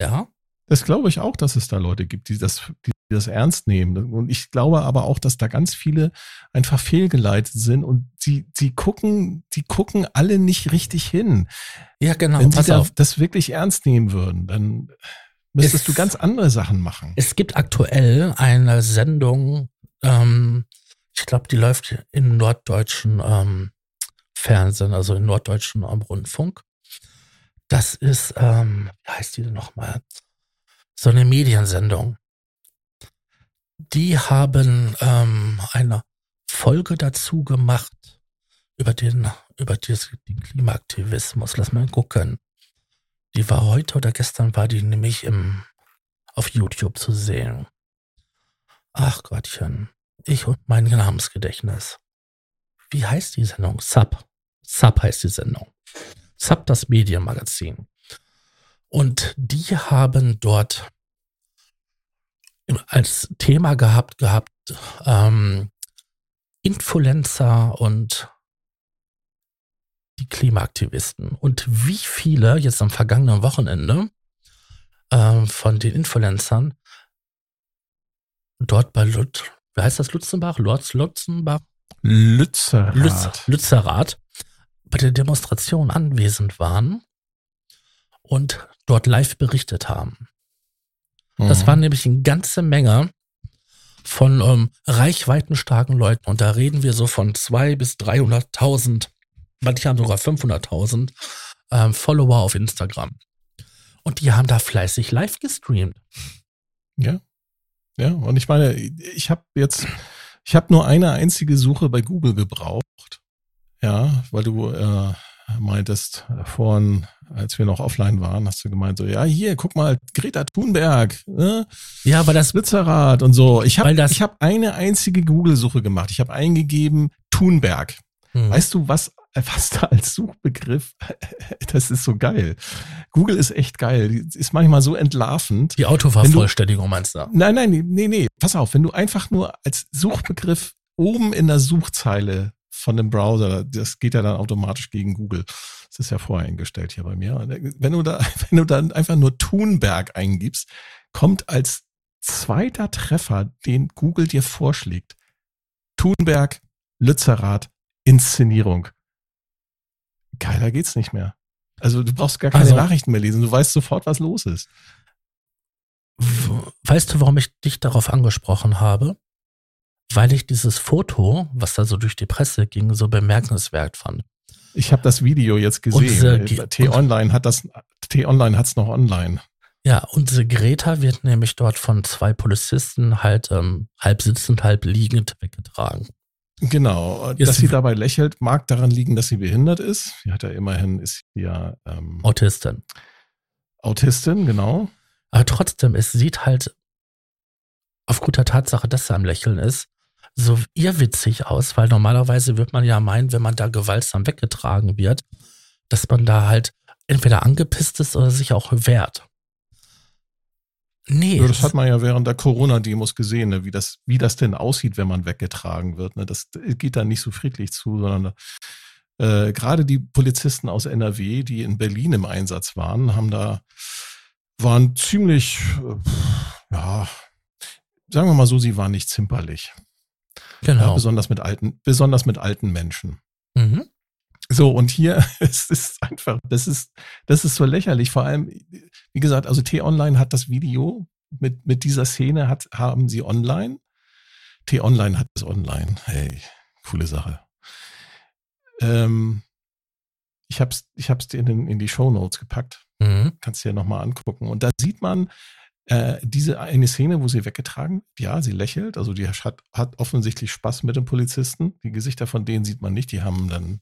Ja, das glaube ich auch, dass es da Leute gibt, die das, die das ernst nehmen. Und ich glaube aber auch, dass da ganz viele einfach fehlgeleitet sind und sie, sie gucken, die gucken alle nicht richtig hin. Ja, genau. Wenn sie da, das wirklich ernst nehmen würden, dann müsstest es, du ganz andere Sachen machen. Es gibt aktuell eine Sendung, ähm, ich glaube, die läuft im norddeutschen ähm, Fernsehen, also im norddeutschen ähm, Rundfunk. Das ist, ähm, wie heißt die denn nochmal? So eine Mediensendung. Die haben ähm, eine Folge dazu gemacht über den, über den Klimaaktivismus. Lass mal gucken. Die war heute oder gestern war die nämlich im, auf YouTube zu sehen. Ach Gottchen. Ich und mein Namensgedächtnis. Wie heißt die Sendung? Sub. Sub heißt die Sendung. Sub, das Medienmagazin. Und die haben dort als Thema gehabt, gehabt, ähm, Influencer und die Klimaaktivisten. Und wie viele jetzt am vergangenen Wochenende äh, von den Influencern dort bei Lut, wie heißt das Lutzenbach? Lutz, Lutzenbach? Lützerath. Lütz, Lützerath bei der Demonstration anwesend waren und dort live berichtet haben. Mhm. Das waren nämlich eine ganze Menge von ähm, reichweitenstarken Leuten. Und da reden wir so von zwei bis 300.000, manche haben sogar 500.000 ähm, Follower auf Instagram. Und die haben da fleißig live gestreamt. Ja. Ja, und ich meine, ich habe jetzt, ich habe nur eine einzige Suche bei Google gebraucht. Ja, weil du äh, meintest vorhin, als wir noch offline waren, hast du gemeint so, ja hier, guck mal, Greta Thunberg, ne? ja, weil das Blitzerrad und so. Ich habe ich habe eine einzige Google-Suche gemacht. Ich habe eingegeben Thunberg. Hm. Weißt du, was was da als Suchbegriff, das ist so geil. Google ist echt geil. ist manchmal so entlarvend. Die Autovervollständigung meinst du? Nein, nein, nee, nee. Pass auf, wenn du einfach nur als Suchbegriff oben in der Suchzeile von dem Browser. Das geht ja dann automatisch gegen Google. Das ist ja vorher eingestellt hier bei mir. Wenn du da, wenn du dann einfach nur Thunberg eingibst, kommt als zweiter Treffer, den Google dir vorschlägt, Thunberg, Lützerath, Inszenierung. Geiler geht's nicht mehr. Also du brauchst gar keine also, Nachrichten mehr lesen. Du weißt sofort, was los ist. Weißt du, warum ich dich darauf angesprochen habe? Weil ich dieses Foto, was da so durch die Presse ging, so bemerkenswert fand. Ich habe das Video jetzt gesehen. T-Online hat das, T-Online hat es noch online. Ja, unsere Greta wird nämlich dort von zwei Polizisten halt ähm, halb sitzend, halb liegend weggetragen. Genau. Dass sie dabei lächelt, mag daran liegen, dass sie behindert ist. Sie hat ja immerhin, ist ja ähm, Autistin. Autistin, genau. Aber trotzdem, es sieht halt aufgrund der Tatsache, dass sie am Lächeln ist, so irrwitzig aus, weil normalerweise wird man ja meinen, wenn man da gewaltsam weggetragen wird, dass man da halt entweder angepisst ist oder sich auch wehrt. Nee. Ja, das hat man ja während der Corona-Demos gesehen, ne, wie, das, wie das denn aussieht, wenn man weggetragen wird. Ne. Das geht da nicht so friedlich zu, sondern äh, gerade die Polizisten aus NRW, die in Berlin im Einsatz waren, haben da, waren ziemlich, äh, ja, sagen wir mal so, sie waren nicht zimperlich. Genau. Ja, besonders mit alten, besonders mit alten Menschen. mhm. So, und hier, es ist einfach, das ist, das ist so lächerlich. Vor allem, wie gesagt, also T-Online hat das Video mit, mit dieser Szene, hat, haben sie online. T-Online hat es online. Hey, coole Sache. Ähm, ich hab's, ich hab's dir in, in die Show Notes gepackt. Mhm. Kannst du dir nochmal angucken. Und da sieht man äh, diese eine Szene, wo sie weggetragen, ja, sie lächelt, also die hat, hat offensichtlich Spaß mit den Polizisten. Die Gesichter von denen sieht man nicht, die haben dann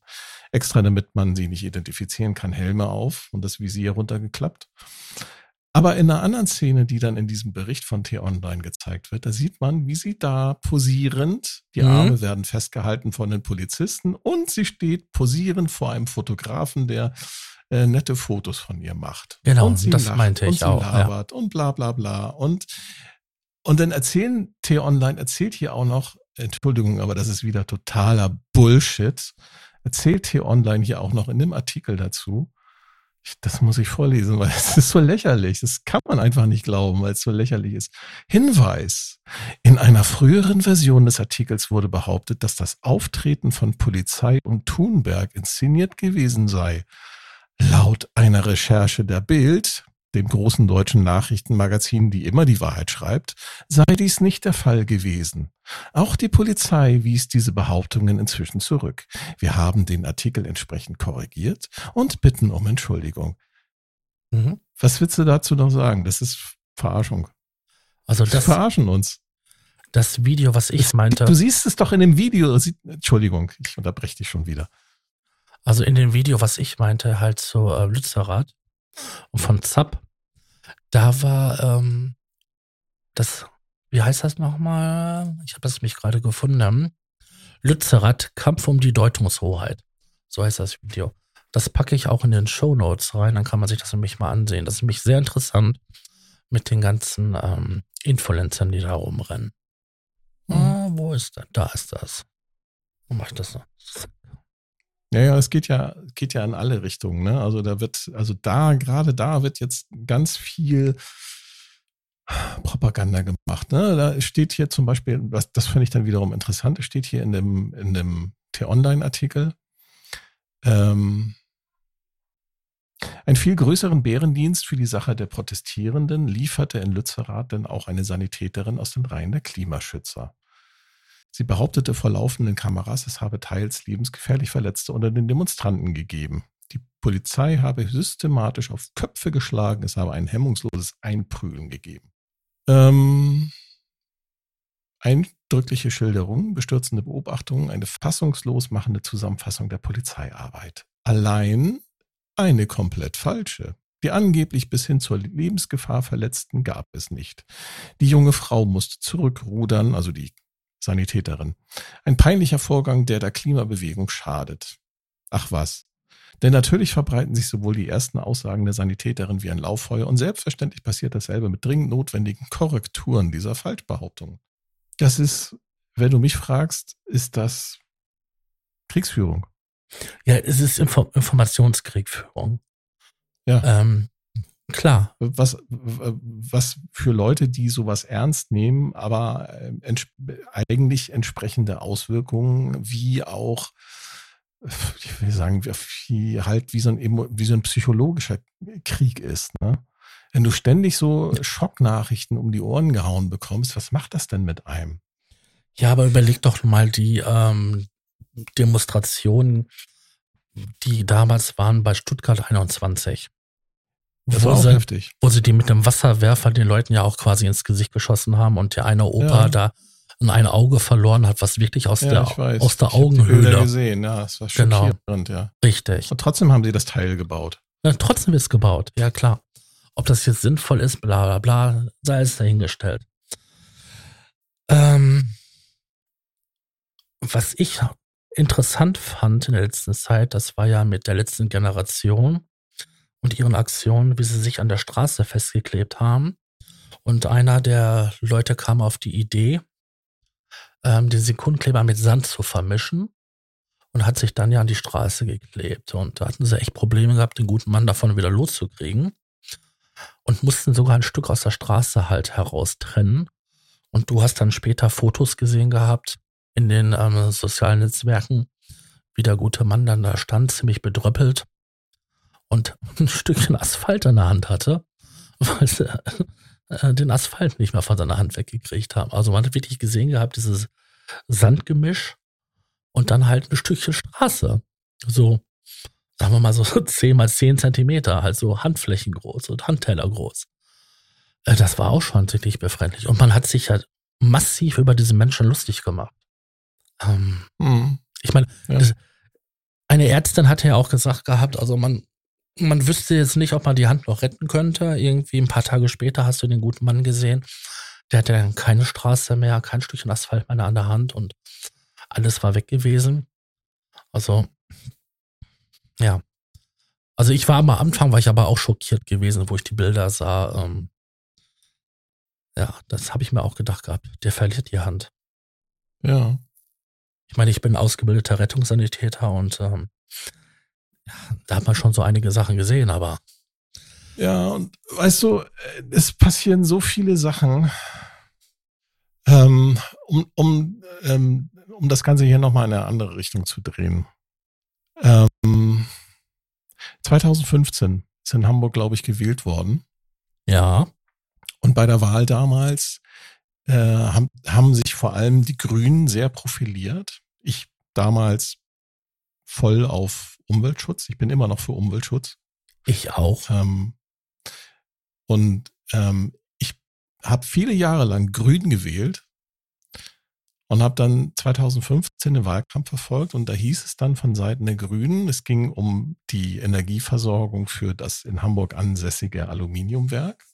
extra, damit man sie nicht identifizieren kann, Helme auf und das Visier runtergeklappt. Aber in einer anderen Szene, die dann in diesem Bericht von T-Online gezeigt wird, da sieht man, wie sie da posierend, die Mhm. Arme werden festgehalten von den Polizisten und sie steht posierend vor einem Fotografen, der äh, nette Fotos von ihr macht. Genau, und sie das lacht meinte und ich sie auch, ja. Und bla bla bla. Und, und dann erzählen, T-Online erzählt hier auch noch, Entschuldigung, aber das ist wieder totaler Bullshit, erzählt T-Online hier auch noch in dem Artikel dazu, das muss ich vorlesen, weil es ist so lächerlich. Das kann man einfach nicht glauben, weil es so lächerlich ist. Hinweis. In einer früheren Version des Artikels wurde behauptet, dass das Auftreten von Polizei und Thunberg inszeniert gewesen sei. Laut einer Recherche der Bild, dem großen deutschen Nachrichtenmagazin, die immer die Wahrheit schreibt, sei dies nicht der Fall gewesen. Auch die Polizei wies diese Behauptungen inzwischen zurück. Wir haben den Artikel entsprechend korrigiert und bitten um Entschuldigung. Mhm. Was willst du dazu noch sagen? Das ist Verarschung. Also Sie das, verarschen uns. das Video, was ich meinte, Du siehst es doch in dem Video. Sie- Entschuldigung, ich unterbreche dich schon wieder. Also in dem Video, was ich meinte, halt so äh, Lützerath und von Zapp, da war ähm, das, wie heißt das nochmal? Ich habe das mich gerade gefunden. Lützerath, Kampf um die Deutungshoheit. So heißt das Video. Das packe ich auch in den Show Notes rein, dann kann man sich das nämlich mal ansehen. Das ist nämlich sehr interessant mit den ganzen ähm, Influencern, die da rumrennen. Mhm. Ah, wo ist das? Da ist das. Wo mache ich das noch? Ja, ja, es geht ja, geht ja in alle Richtungen. Ne? Also da wird, also da, gerade da wird jetzt ganz viel Propaganda gemacht. Ne? Da steht hier zum Beispiel, was, das finde ich dann wiederum interessant, es steht hier in dem, in dem T-Online-Artikel, ähm, einen viel größeren Bärendienst für die Sache der Protestierenden lieferte in Lützerath denn auch eine Sanitäterin aus den Reihen der Klimaschützer. Sie behauptete vor laufenden Kameras, es habe teils lebensgefährlich Verletzte unter den Demonstranten gegeben. Die Polizei habe systematisch auf Köpfe geschlagen, es habe ein hemmungsloses Einprügeln gegeben. Ähm, eindrückliche Schilderungen, bestürzende Beobachtungen, eine fassungslos machende Zusammenfassung der Polizeiarbeit. Allein eine komplett falsche. Die angeblich bis hin zur Lebensgefahr Verletzten gab es nicht. Die junge Frau musste zurückrudern, also die Sanitäterin. Ein peinlicher Vorgang, der der Klimabewegung schadet. Ach was. Denn natürlich verbreiten sich sowohl die ersten Aussagen der Sanitäterin wie ein Lauffeuer und selbstverständlich passiert dasselbe mit dringend notwendigen Korrekturen dieser Falschbehauptungen. Das ist, wenn du mich fragst, ist das Kriegsführung. Ja, es ist Info Informationskriegführung. Ja. Ähm, klar. was, was für Leute, die sowas ernst nehmen, aber äh, ents eigentlich entsprechende Auswirkungen, wie auch, ich will sagen, wie halt wie so ein, wie so ein psychologischer Krieg ist. Ne? Wenn du ständig so Schocknachrichten um die Ohren gehauen bekommst, was macht das denn mit einem? Ja, aber überleg doch mal die ähm, Demonstrationen, die damals waren bei Stuttgart 21. Das wo, war auch sie, heftig. wo sie die mit dem Wasserwerfer den Leuten ja auch quasi ins Gesicht geschossen haben und der eine Opa Ja. da ein Auge verloren hat, was wirklich aus Ja, der, aus der Ich Augenhöhle. gesehen, ja, es war Genau. ja. Richtig. Und trotzdem haben sie das Teil gebaut. Ja, trotzdem ist gebaut, ja klar. Ob das jetzt sinnvoll ist, bla bla bla, sei es dahingestellt. Ähm, was ich interessant fand in der letzten Zeit, das war ja mit der letzten Generation und ihren Aktionen, wie sie sich an der Straße festgeklebt haben Und einer der Leute kam auf die Idee, ähm, den Sekundenkleber mit Sand zu vermischen und hat sich dann ja an die Straße geklebt. Und da hatten sie echt Probleme gehabt, den guten Mann davon wieder loszukriegen. Und mussten sogar ein Stück aus der Straße halt heraustrennen. Und du hast dann später Fotos gesehen gehabt in den ähm, sozialen Netzwerken, wie der gute Mann dann da stand, ziemlich bedröppelt und ein Stückchen Asphalt in der Hand hatte, weil sie äh, den Asphalt nicht mehr von seiner Hand weggekriegt haben. Also man hat wirklich gesehen gehabt, dieses Sandgemisch und dann halt ein Stückchen Straße. So, sagen wir mal so 10 mal 10 Zentimeter, halt so Handflächen groß und Handteller groß. Äh, das war auch schon ziemlich befremdlich. Und man hat sich halt massiv über diese Menschen lustig gemacht. Ähm, mhm. Ich meine, ja. eine Ärztin hatte ja auch gesagt gehabt, also man, man wüsste jetzt nicht, ob man die Hand noch retten könnte. Irgendwie ein paar Tage später hast du den guten Mann gesehen. Der hatte dann keine Straße mehr, kein Stückchen Asphalt mehr an der Hand und alles war weg gewesen. Also, ja. Also ich war am Anfang, war ich aber auch schockiert gewesen, wo ich die Bilder sah. Ähm, ja, das habe ich mir auch gedacht gehabt. Der verliert die Hand. Ja. Ich meine, ich bin ausgebildeter Rettungssanitäter und ähm, da hat man schon so einige Sachen gesehen, aber. Ja, und weißt du, es passieren so viele Sachen, ähm, um, um, ähm, um das Ganze hier nochmal in eine andere Richtung zu drehen. Ähm, 2015 ist in Hamburg, glaube ich, gewählt worden. Ja. Und bei der Wahl damals äh, haben, haben sich vor allem die Grünen sehr profiliert. Ich damals voll auf Umweltschutz. Ich bin immer noch für Umweltschutz. Ich auch. Ähm, und ähm, ich habe viele Jahre lang Grün gewählt und habe dann 2015 den Wahlkampf verfolgt und da hieß es dann von Seiten der Grünen, es ging um die Energieversorgung für das in Hamburg ansässige Aluminiumwerk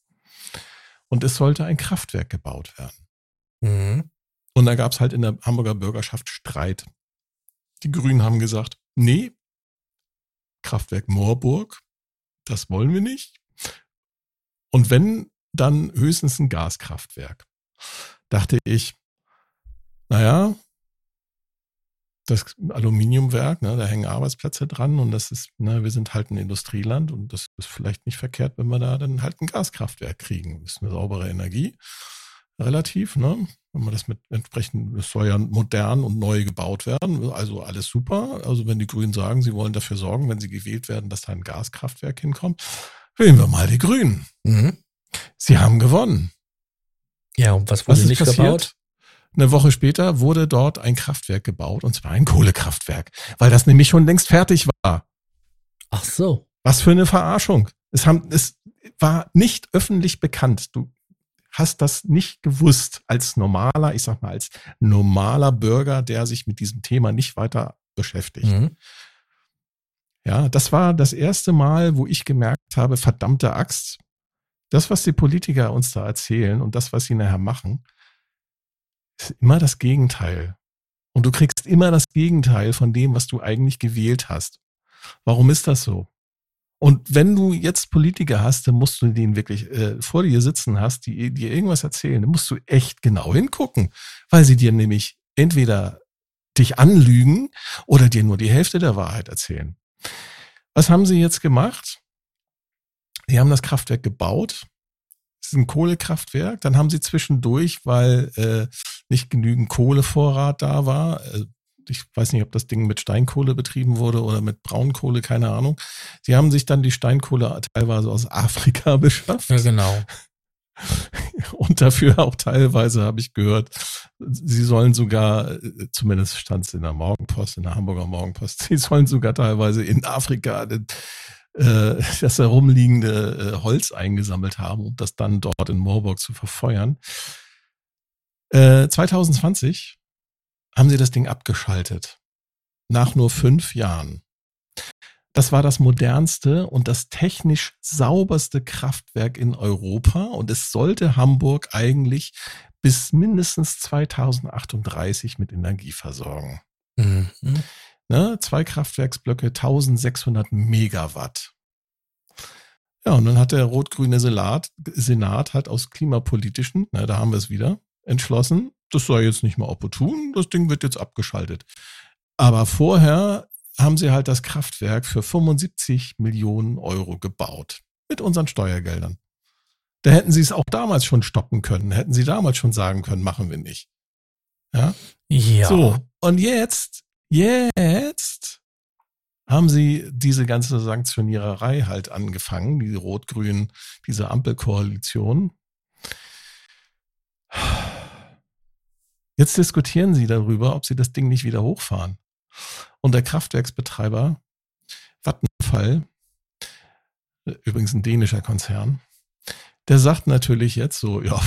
und es sollte ein Kraftwerk gebaut werden. Mhm. Und da gab es halt in der Hamburger Bürgerschaft Streit. Die Grünen haben gesagt, nee, Kraftwerk Moorburg, das wollen wir nicht. Und wenn, dann höchstens ein Gaskraftwerk. Dachte ich, naja, das Aluminiumwerk, ne, da hängen Arbeitsplätze dran und das ist, ne, wir sind halt ein Industrieland und das ist vielleicht nicht verkehrt, wenn wir da dann halt ein Gaskraftwerk kriegen. Das ist eine saubere Energie, relativ, ne? Wenn man das mit entsprechend, es soll ja modern und neu gebaut werden, also alles super. Also wenn die Grünen sagen, sie wollen dafür sorgen, wenn sie gewählt werden, dass da ein Gaskraftwerk hinkommt, wählen wir mal die Grünen. Mhm. Sie haben gewonnen. Ja, und was wurde was nicht passiert? gebaut? Eine Woche später wurde dort ein Kraftwerk gebaut, und zwar ein Kohlekraftwerk, weil das nämlich schon längst fertig war. Ach so. Was für eine Verarschung. Es, haben, es war nicht öffentlich bekannt. Du hast das nicht gewusst als normaler, ich sag mal, als normaler Bürger, der sich mit diesem Thema nicht weiter beschäftigt. Mhm. Ja, das war das erste Mal, wo ich gemerkt habe, verdammte Axt, das, was die Politiker uns da erzählen und das, was sie nachher machen, ist immer das Gegenteil. Und du kriegst immer das Gegenteil von dem, was du eigentlich gewählt hast. Warum ist das so? Und wenn du jetzt Politiker hast, dann musst du den wirklich äh, vor dir sitzen hast, die dir irgendwas erzählen, dann musst du echt genau hingucken, weil sie dir nämlich entweder dich anlügen oder dir nur die Hälfte der Wahrheit erzählen. Was haben sie jetzt gemacht? Sie haben das Kraftwerk gebaut. Es ist ein Kohlekraftwerk. Dann haben sie zwischendurch, weil äh, nicht genügend Kohlevorrat da war, äh, ich weiß nicht, ob das Ding mit Steinkohle betrieben wurde oder mit Braunkohle, keine Ahnung. Sie haben sich dann die Steinkohle teilweise aus Afrika beschafft. Ja, genau. Und dafür auch teilweise habe ich gehört, sie sollen sogar, zumindest stand es in der Morgenpost, in der Hamburger Morgenpost, sie sollen sogar teilweise in Afrika äh, das herumliegende äh, Holz eingesammelt haben, um das dann dort in Moorburg zu verfeuern. Äh, 2020 haben sie das Ding abgeschaltet. Nach nur fünf Jahren. Das war das modernste und das technisch sauberste Kraftwerk in Europa und es sollte Hamburg eigentlich bis mindestens 2038 mit Energie versorgen. Mhm. Ne, zwei Kraftwerksblöcke, 1600 Megawatt. Ja, und dann hat der rot-grüne Senat, Senat halt aus klimapolitischen, na, da haben wir es wieder, entschlossen, das sei jetzt nicht mehr opportun, das Ding wird jetzt abgeschaltet. Aber vorher haben sie halt das Kraftwerk für 75 Millionen Euro gebaut. Mit unseren Steuergeldern. Da hätten sie es auch damals schon stoppen können, hätten sie damals schon sagen können, machen wir nicht. Ja. Ja. So. Und jetzt, jetzt haben sie diese ganze Sanktioniererei halt angefangen, die Rot-Grün, diese Ampelkoalition. Jetzt diskutieren sie darüber, ob sie das Ding nicht wieder hochfahren. Und der Kraftwerksbetreiber Vattenfall, übrigens ein dänischer Konzern, der sagt natürlich jetzt so, ja,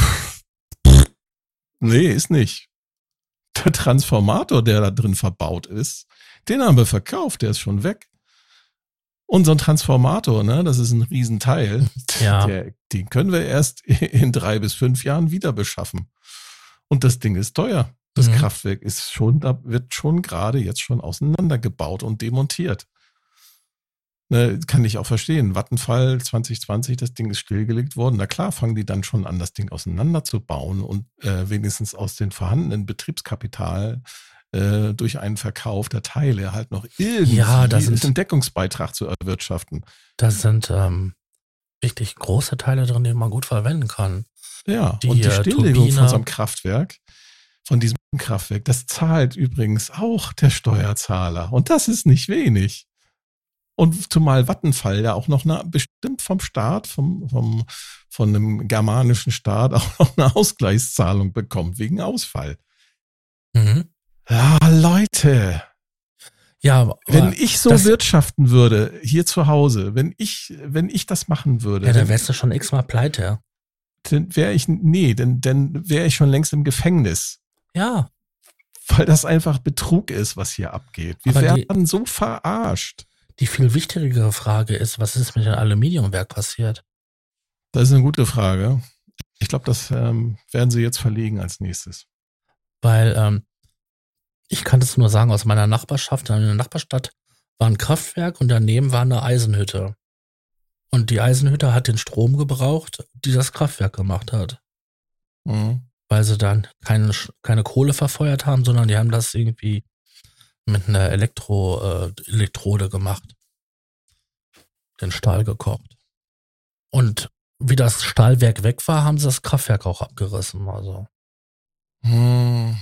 nee, ist nicht. Der Transformator, der da drin verbaut ist, den haben wir verkauft, der ist schon weg. Und so ein Transformator, ne, das ist ein Riesenteil. Ja. Der, den können wir erst in drei bis fünf Jahren wieder beschaffen. Und das Ding ist teuer. Das Mhm. Kraftwerk ist schon, da wird schon gerade jetzt schon auseinandergebaut und demontiert. Ne, kann ich auch verstehen. Vattenfall 2020, das Ding ist stillgelegt worden. Na klar, fangen die dann schon an, das Ding auseinanderzubauen und äh, wenigstens aus den vorhandenen Betriebskapital äh, durch einen Verkauf der Teile halt noch irgendwie Ja, da sind- einen Deckungsbeitrag zu erwirtschaften. Da sind ähm, richtig große Teile drin, die man gut verwenden kann. Ja, Die, und die Stilllegung Turbine- von so einem Kraftwerk, von diesem Kraftwerk, das zahlt übrigens auch der Steuerzahler. Und das ist nicht wenig. Und zumal Vattenfall ja auch noch eine, bestimmt vom Staat, vom, vom, von einem germanischen Staat auch noch eine Ausgleichszahlung bekommt wegen Ausfall. Mhm. Ja, Leute, Ja, wenn ich so das- wirtschaften würde, hier zu Hause, wenn ich, wenn ich das machen würde, ja, dann wärst du schon x-mal pleite. dann wäre ich, nee, dann, dann wäre ich schon längst im Gefängnis. Ja, weil das einfach Betrug ist, was hier abgeht. Wir Aber die- werden so verarscht. die viel wichtigere Frage ist, was ist mit dem Aluminiumwerk passiert? Das ist eine gute Frage. Ich glaube, das ähm, werden sie jetzt verlegen als nächstes. Weil ähm, ich kann das nur sagen aus meiner Nachbarschaft. In der Nachbarstadt war ein Kraftwerk und daneben war eine Eisenhütte. Und die Eisenhütte hat den Strom gebraucht, die das Kraftwerk gemacht hat. Mhm. Weil sie dann keine, keine Kohle verfeuert haben, sondern die haben das irgendwie mit einer Elektro, äh, Elektrode gemacht. Den Stahl gekocht. Und wie das Stahlwerk weg war, haben sie das Kraftwerk auch abgerissen. Also. Hm.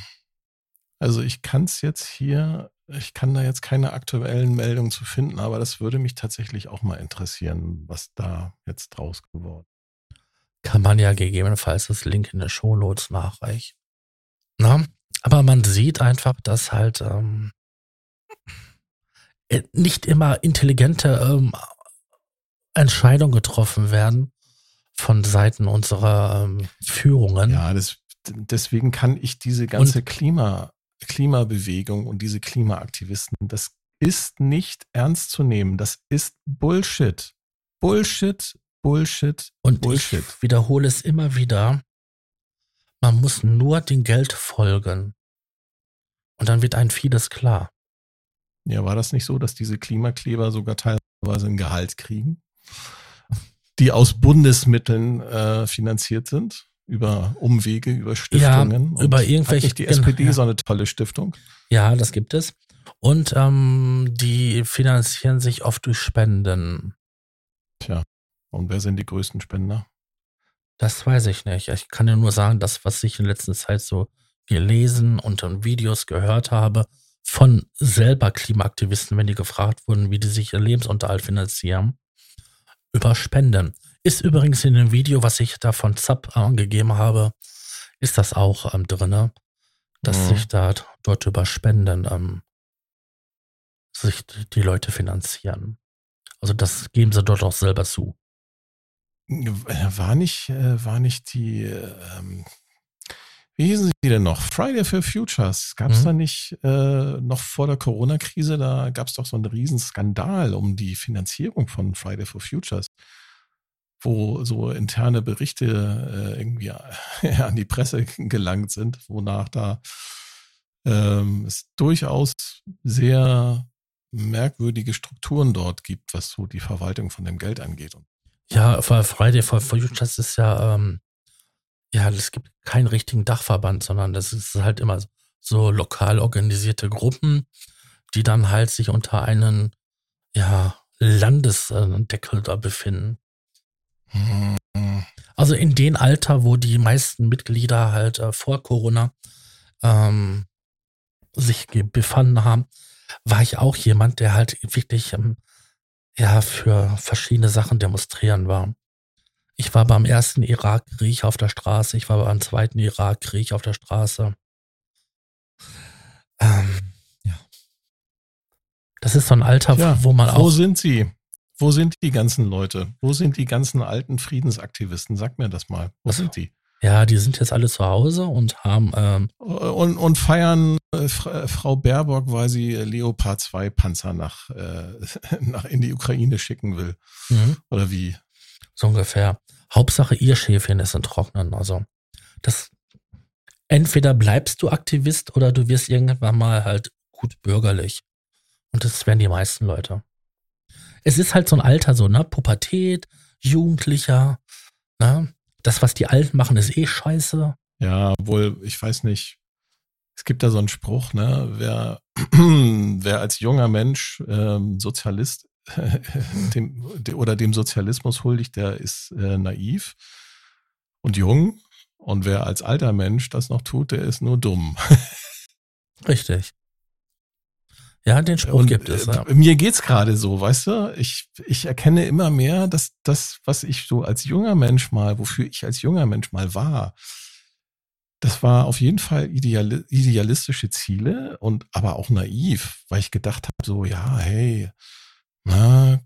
Also ich kann es jetzt hier, ich kann da jetzt keine aktuellen Meldungen zu finden, aber das würde mich tatsächlich auch mal interessieren, was da jetzt draus geworden kann man ja gegebenenfalls das Link in den Shownotes nachreichen. Na, aber man sieht einfach, dass halt ähm, äh, nicht immer intelligente ähm, Entscheidungen getroffen werden von Seiten unserer ähm, Führungen. Ja, das, deswegen kann ich diese ganze Klima, Klimabewegung und diese Klimaaktivisten, das ist nicht ernst zu nehmen. Das ist Bullshit. Bullshit, Bullshit, Und Bullshit. ich wiederhole es immer wieder. Man muss nur dem Geld folgen. Und dann wird ein vieles klar. Ja, war das nicht so, dass diese Klimakleber sogar teilweise ein Gehalt kriegen, die aus Bundesmitteln äh, finanziert sind? Über Umwege, über Stiftungen. Und über hat irgendwelche- nicht die genau, SPD ja. so eine tolle Stiftung? Ja, das gibt es. Und ähm, die finanzieren sich oft durch Spenden. Tja, und wer sind die größten Spender? Das weiß ich nicht. Ich kann dir nur sagen, das, was ich in letzter Zeit so gelesen und in Videos gehört habe, von selber Klimaaktivisten, wenn die gefragt wurden, wie die sich ihr Lebensunterhalt finanzieren, über Spenden. Ist übrigens in dem Video, was ich da von ZAP angegeben habe, ist das auch ähm, drinne, dass Mhm. sich da dort über Spenden ähm, sich die Leute finanzieren. Also das geben sie dort auch selber zu. War nicht, äh, war nicht die, ähm, wie hießen sie denn noch? Friday for Futures. Gab es Mhm. da nicht äh, noch vor der Corona-Krise, da gab es doch so einen riesen Skandal um die Finanzierung von Friday for Futures, wo so interne Berichte äh, irgendwie an die Presse gelangt sind, wonach da ähm, es durchaus sehr merkwürdige Strukturen dort gibt, was so die Verwaltung von dem Geld angeht. Ja, Friday for Futures ist ja, ähm, ja, es gibt keinen richtigen Dachverband, sondern das ist halt immer so lokal organisierte Gruppen, die dann halt sich unter einen, ja, Landesdeckel da befinden. Also in dem Alter, wo die meisten Mitglieder halt äh, vor Corona ähm, sich befanden haben, war ich auch jemand, der halt wirklich ähm, ja für verschiedene Sachen demonstrieren war. Ich war beim ersten Irakkrieg auf der Straße, ich war beim zweiten Irakkrieg auf der Straße. Ähm, ja. Das ist so ein Alter, ja, wo man wo auch. Wo sind sie? Wo sind die ganzen Leute? Wo sind die ganzen alten Friedensaktivisten? Sag mir das mal. Wo also, sind die? Ja, die sind jetzt alle zu Hause und haben ähm, und, und feiern äh, äh Frau Baerbock, weil sie Leopard 2 Panzer nach, äh, nach in die Ukraine schicken will. Mhm. Oder wie? So ungefähr. Hauptsache ihr Schäfchen ist in Trocknen. Also das entweder bleibst du Aktivist oder du wirst irgendwann mal halt gut bürgerlich. Und das werden die meisten Leute. Es ist halt so ein Alter so, ne? Pubertät, Jugendlicher, ne? das, was die Alten machen, ist eh scheiße. Ja, obwohl, ich weiß nicht. Es gibt da so einen Spruch, ne? Wer, wer als junger Mensch ähm, Sozialist dem, oder dem Sozialismus huldigt, der ist äh, naiv und jung. Und wer als alter Mensch das noch tut, der ist nur dumm. Richtig. Ja, den Spruch und, gibt es. Ja. Mir geht's gerade so, weißt du? Ich, ich erkenne immer mehr, dass das, was ich so als junger Mensch mal, wofür ich als junger Mensch mal war, das war auf jeden Fall ideal, idealistische Ziele und aber auch naiv, weil ich gedacht habe, so, ja, hey, na,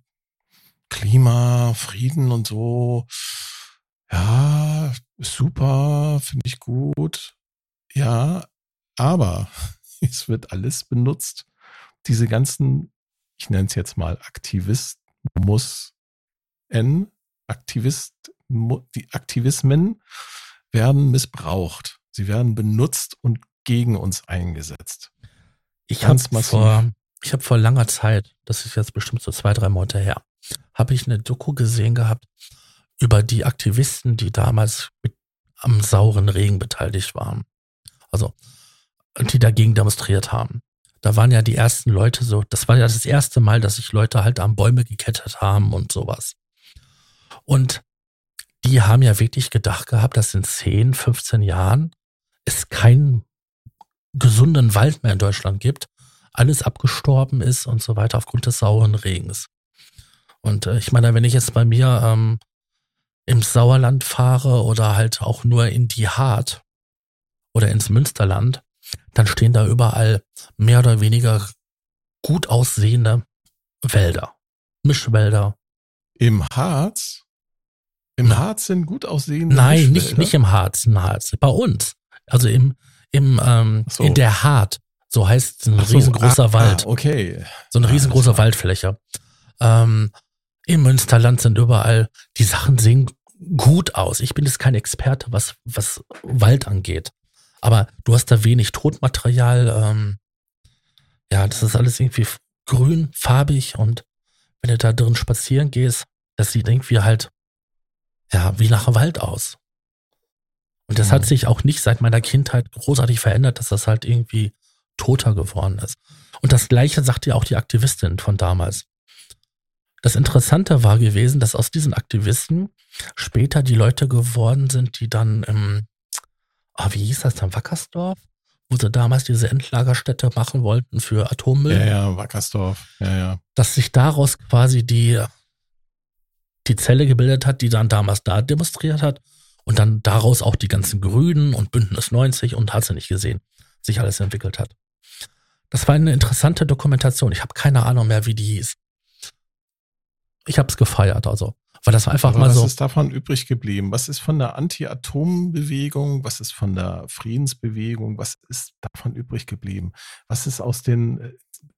Klima, Frieden und so, ja, super, finde ich gut. Ja, aber es wird alles benutzt diese ganzen, ich nenne es jetzt mal Aktivismus N, Aktivist, die Aktivismen werden missbraucht. Sie werden benutzt und gegen uns eingesetzt. Ich habe vor, ich habe vor langer Zeit, das ist jetzt bestimmt so zwei, drei Monate her, habe ich eine Doku gesehen gehabt über die Aktivisten, die damals mit am sauren Regen beteiligt waren. Also, die dagegen demonstriert haben da waren ja die ersten Leute so, das war ja das erste Mal, dass sich Leute halt an Bäume gekettet haben und sowas. Und die haben ja wirklich gedacht gehabt, dass in 10, 15 Jahren es keinen gesunden Wald mehr in Deutschland gibt, alles abgestorben ist und so weiter aufgrund des sauren Regens. Und äh, ich meine, wenn ich jetzt bei mir ähm, im Sauerland fahre oder halt auch nur in die Hart oder ins Münsterland, dann stehen da überall mehr oder weniger gut aussehende Wälder, Mischwälder. Im Harz? Im Na, Harz sind gut aussehende Nein, nicht, nicht im Harz, im Harz, bei uns. Also im, im, ähm, so. in der Hart. So heißt ein so, riesengroßer ah, Wald. Ah, okay. So eine riesengroße Waldfläche. Ähm, Im Münsterland sind überall, die Sachen sehen gut aus. Ich bin jetzt kein Experte, was, was Wald angeht. Aber du hast da wenig Totmaterial. Ähm, ja, das ist alles irgendwie grün, farbig und wenn du da drin spazieren gehst, das sieht irgendwie halt, ja, wie nach Wald aus. Und das mhm. hat sich auch nicht seit meiner Kindheit großartig verändert, dass das halt irgendwie toter geworden ist. Und das Gleiche sagt ja auch die Aktivistin von damals. Das Interessante war gewesen, dass aus diesen Aktivisten später die Leute geworden sind, die dann im ah, wie hieß das dann, Wackersdorf? Wo sie damals diese Endlagerstätte machen wollten für Atommüll. Ja, ja, Wackersdorf, ja, ja. Dass sich daraus quasi die, die Zelle gebildet hat, die dann damals da demonstriert hat und dann daraus auch die ganzen Grünen und Bündnis 90 und hat sie nicht gesehen, sich alles entwickelt hat. Das war eine interessante Dokumentation. Ich habe keine Ahnung mehr, wie die hieß. Ich habe es gefeiert, also. Weil das einfach Aber mal so. Was ist davon übrig geblieben? Was ist von der Anti-Atom-Bewegung? Was ist von der Friedensbewegung? Was ist davon übrig geblieben? Was ist aus den, äh,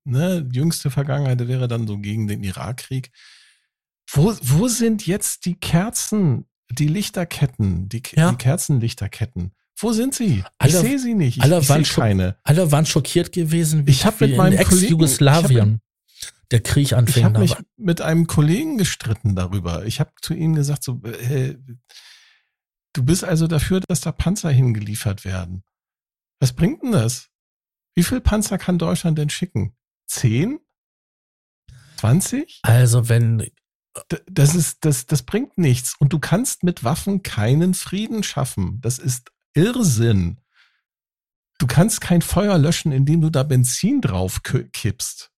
ne, jüngste Vergangenheit wäre dann so gegen den Irakkrieg. Wo, wo sind jetzt die Kerzen, die Lichterketten, die, ja. die Kerzenlichterketten? Wo sind sie? Alle, ich sehe sie nicht. Ich, alle, ich waren keine. alle waren schockiert gewesen, wie, ich wie mit in Ex-Jugoslawien der Krieg Ich anfing. habe da mich mit einem Kollegen gestritten darüber. Ich habe zu ihm gesagt, so, äh, du bist also dafür, dass da Panzer hingeliefert werden. Was bringt denn das? Wie viel Panzer kann Deutschland denn schicken? Zehn? 20? Also wenn, Das ist, das, das bringt nichts. Und du kannst mit Waffen keinen Frieden schaffen. Das ist Irrsinn. Du kannst kein Feuer löschen, indem du da Benzin drauf kippst.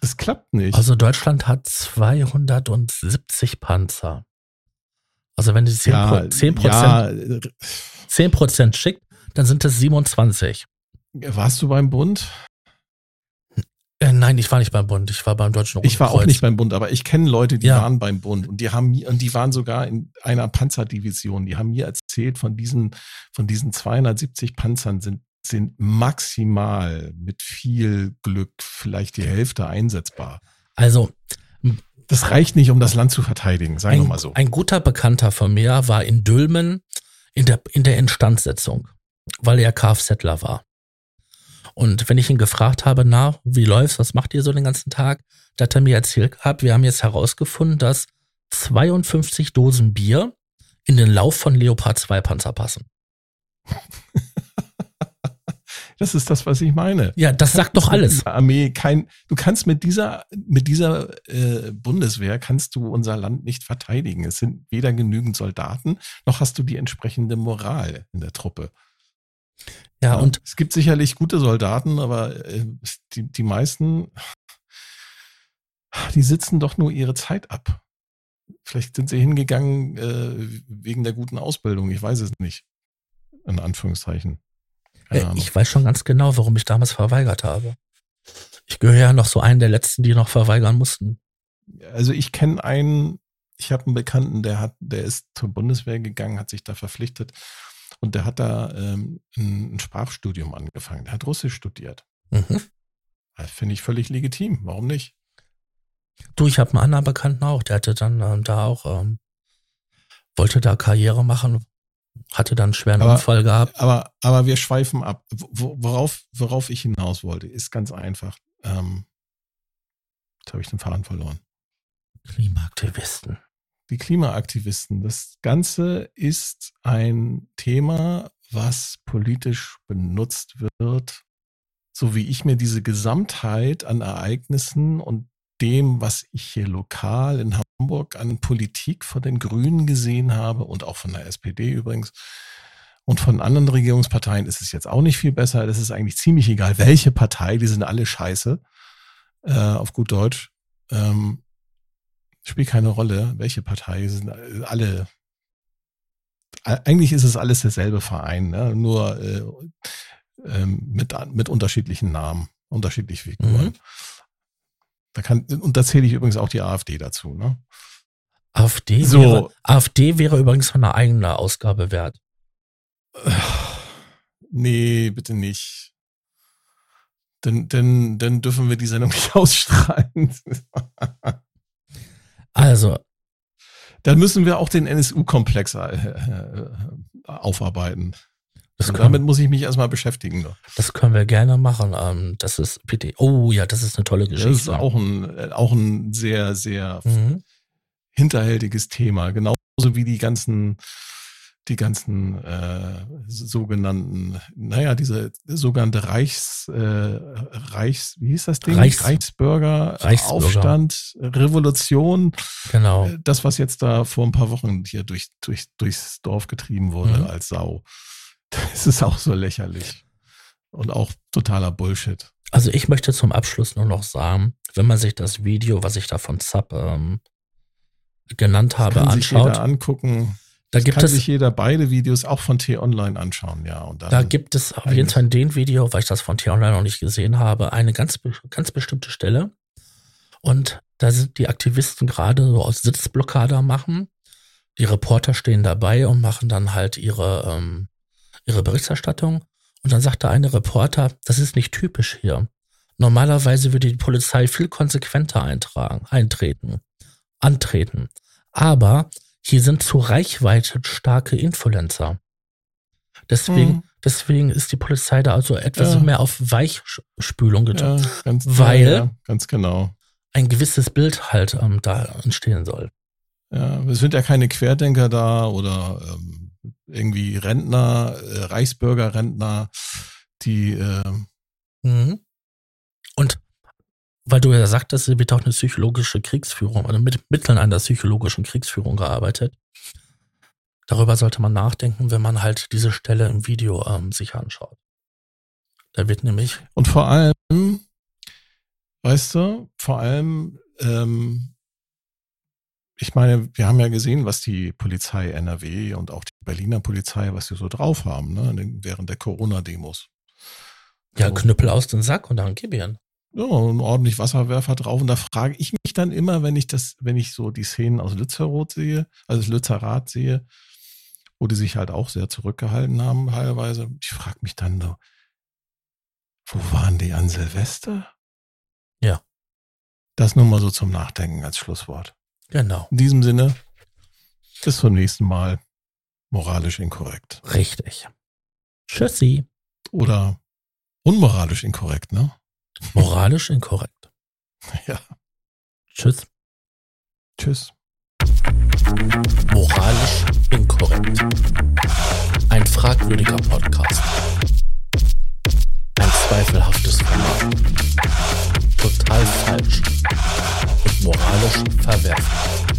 Das klappt nicht. also Deutschland hat 270 Panzer. Also wenn die 10%, ja, 10%, ja, äh, 10 schickt, dann sind es 27. warst du beim Bund? Äh, nein, ich war nicht beim Bund, ich war beim Deutschen Ich war auch Roten nicht beim Bund, aber ich kenne Leute, die Ja. waren beim Bund und die haben mir- und die waren sogar in einer Panzerdivision. Die haben mir erzählt, von diesen von diesen 270 Panzern sind sind maximal mit viel Glück vielleicht die Hälfte einsetzbar. Also Das reicht nicht, um das Land zu verteidigen, sagen wir ein, mal so. ein guter Bekannter von mir war in Dülmen in der, in der Instandsetzung, weil er Kfzler war. Und wenn ich ihn gefragt habe, na, wie läuft's, was macht ihr so den ganzen Tag, da hat er mir erzählt gehabt, wir haben jetzt herausgefunden, dass 52 Dosen Bier in den Lauf von Leopard 2 Panzer passen. Das ist das, was ich meine. Ja, das sagt doch alles. Armee kein, du kannst mit dieser, mit dieser äh, Bundeswehr kannst du unser Land nicht verteidigen. Es sind weder genügend Soldaten, noch hast du die entsprechende Moral in der Truppe. Ja, und es gibt sicherlich gute Soldaten, aber äh, die, die meisten, die sitzen doch nur ihre Zeit ab. Vielleicht sind sie hingegangen äh, wegen der guten Ausbildung. Ich weiß es nicht. In Anführungszeichen. Äh, Ahnung. ich weiß schon ganz genau, warum ich damals verweigert habe. Ich gehöre ja noch so einen der letzten, die noch verweigern mussten. also ich kenne einen, ich habe einen Bekannten, der hat, der ist zur Bundeswehr gegangen, hat sich da verpflichtet und der hat da ähm, ein, Sprachstudium angefangen. Der hat Russisch studiert. Mhm. Das Finde ich völlig legitim. Warum nicht? Du, ich habe einen anderen Bekannten auch, der hatte dann ähm, da auch, ähm, wollte da Karriere machen, hatte dann einen schweren Aber- Unfall gehabt. Aber, aber wir schweifen ab. Wo- Worauf, worauf ich hinaus wollte, ist ganz einfach. Ähm, jetzt habe ich den Faden verloren. Klimaaktivisten. die Klimaaktivisten. Das Ganze ist ein Thema, was politisch benutzt wird, so wie ich mir diese Gesamtheit an Ereignissen und dem, was ich hier lokal in Hamburg an Politik von den Grünen gesehen habe und auch von der SPD übrigens und von anderen Regierungsparteien ist es jetzt auch nicht viel besser. Das ist eigentlich ziemlich egal, welche Partei, die sind alle scheiße, äh, auf gut Deutsch. Ähm, spielt keine Rolle, welche Partei, sind alle, eigentlich ist es alles derselbe Verein, ne? nur äh, ähm, mit, mit unterschiedlichen Namen, unterschiedlich Figuren. Mhm. Da kann, und da zähle ich übrigens auch die AfD dazu. Ne? AfD, So. wäre, AfD wäre übrigens von einer eigenen Ausgabe wert. Nee, bitte nicht. Denn, denn, dann dürfen wir die Sendung nicht ausstrahlen. Also, Dann müssen wir auch den NSU-Komplex äh, äh, aufarbeiten. Das Und können, damit muss ich mich erstmal beschäftigen. Noch. das können wir gerne machen. Ähm, das ist bitte. Oh ja, das ist eine tolle Das Geschichte. ist auch ein, äh, auch ein sehr, sehr Mhm. hinterhältiges Thema. Genauso wie die ganzen, die ganzen äh, sogenannten, naja, diese sogenannte Reichs, äh, Reichs, wie hieß das Ding? Reichs- Reichsbürger, Reichsbürger. Aufstand, Revolution. Genau. Äh, Das, was jetzt da vor ein paar Wochen hier durch, durch, durchs Dorf getrieben wurde Mhm. als Sau. Das ist auch so lächerlich. Und auch totaler Bullshit. Also ich möchte zum Abschluss nur noch sagen, wenn man sich das Video, was ich da von Zap ähm, genannt habe, Kann sich anschaut, jeder angucken. da gibt kann es sich jeder beide Videos auch von T-Online anschauen, ja. Und Da gibt es auf jeden Fall in dem Video, weil ich das von T-Online noch nicht gesehen habe, eine ganz, ganz bestimmte Stelle. Und da sind die Aktivisten gerade so aus Sitzblockade machen. Die Reporter stehen dabei und machen dann halt ihre, ähm, ihre Berichterstattung. Und dann sagt der eine Reporter, das ist nicht typisch hier. Normalerweise würde die Polizei viel konsequenter eintragen, eintreten, antreten. Aber hier sind zu Reichweite starke Influencer. Deswegen, Mhm. deswegen ist die Polizei da also etwas Ja. mehr auf Weichspülung getan. ja, ganz, Weil- ja, ja, ganz genau. ein gewisses Bild halt ähm, da entstehen soll. Ja, es sind ja keine Querdenker da oder ähm, irgendwie Rentner, äh, Reichsbürger-Rentner, die äh, mhm. und weil du ja sagtest, es wird auch eine psychologische Kriegsführung oder mit Mitteln einer psychologischen Kriegsführung gearbeitet. Darüber sollte man nachdenken, wenn man halt diese Stelle im Video ähm, sich anschaut. Da wird nämlich. Und vor allem, weißt du, vor allem, ähm, ich meine, wir haben ja gesehen, was die Polizei NRW und auch die Berliner Polizei, was sie so drauf haben, ne, während der Corona-Demos. Ja, Knüppel aus dem Sack und dann gib ihn ja, und ordentlich Wasserwerfer drauf. Und da frage ich mich dann immer, wenn ich das, wenn ich so die Szenen aus Lützerath sehe, also Lützerath sehe, wo die sich halt auch sehr zurückgehalten haben teilweise. Ich frage mich dann so, wo waren die an Silvester? Ja. Das nur mal so zum Nachdenken als Schlusswort. Genau. In diesem Sinne, bis zum nächsten Mal. Moralisch inkorrekt. Richtig. Tschüssi. Oder unmoralisch inkorrekt, ne? Moralisch inkorrekt. Ja. Tschüss. Tschüss. Moralisch inkorrekt. Ein fragwürdiger Podcast. Ein zweifelhaftes Format total falsch und moralisch verwerflich.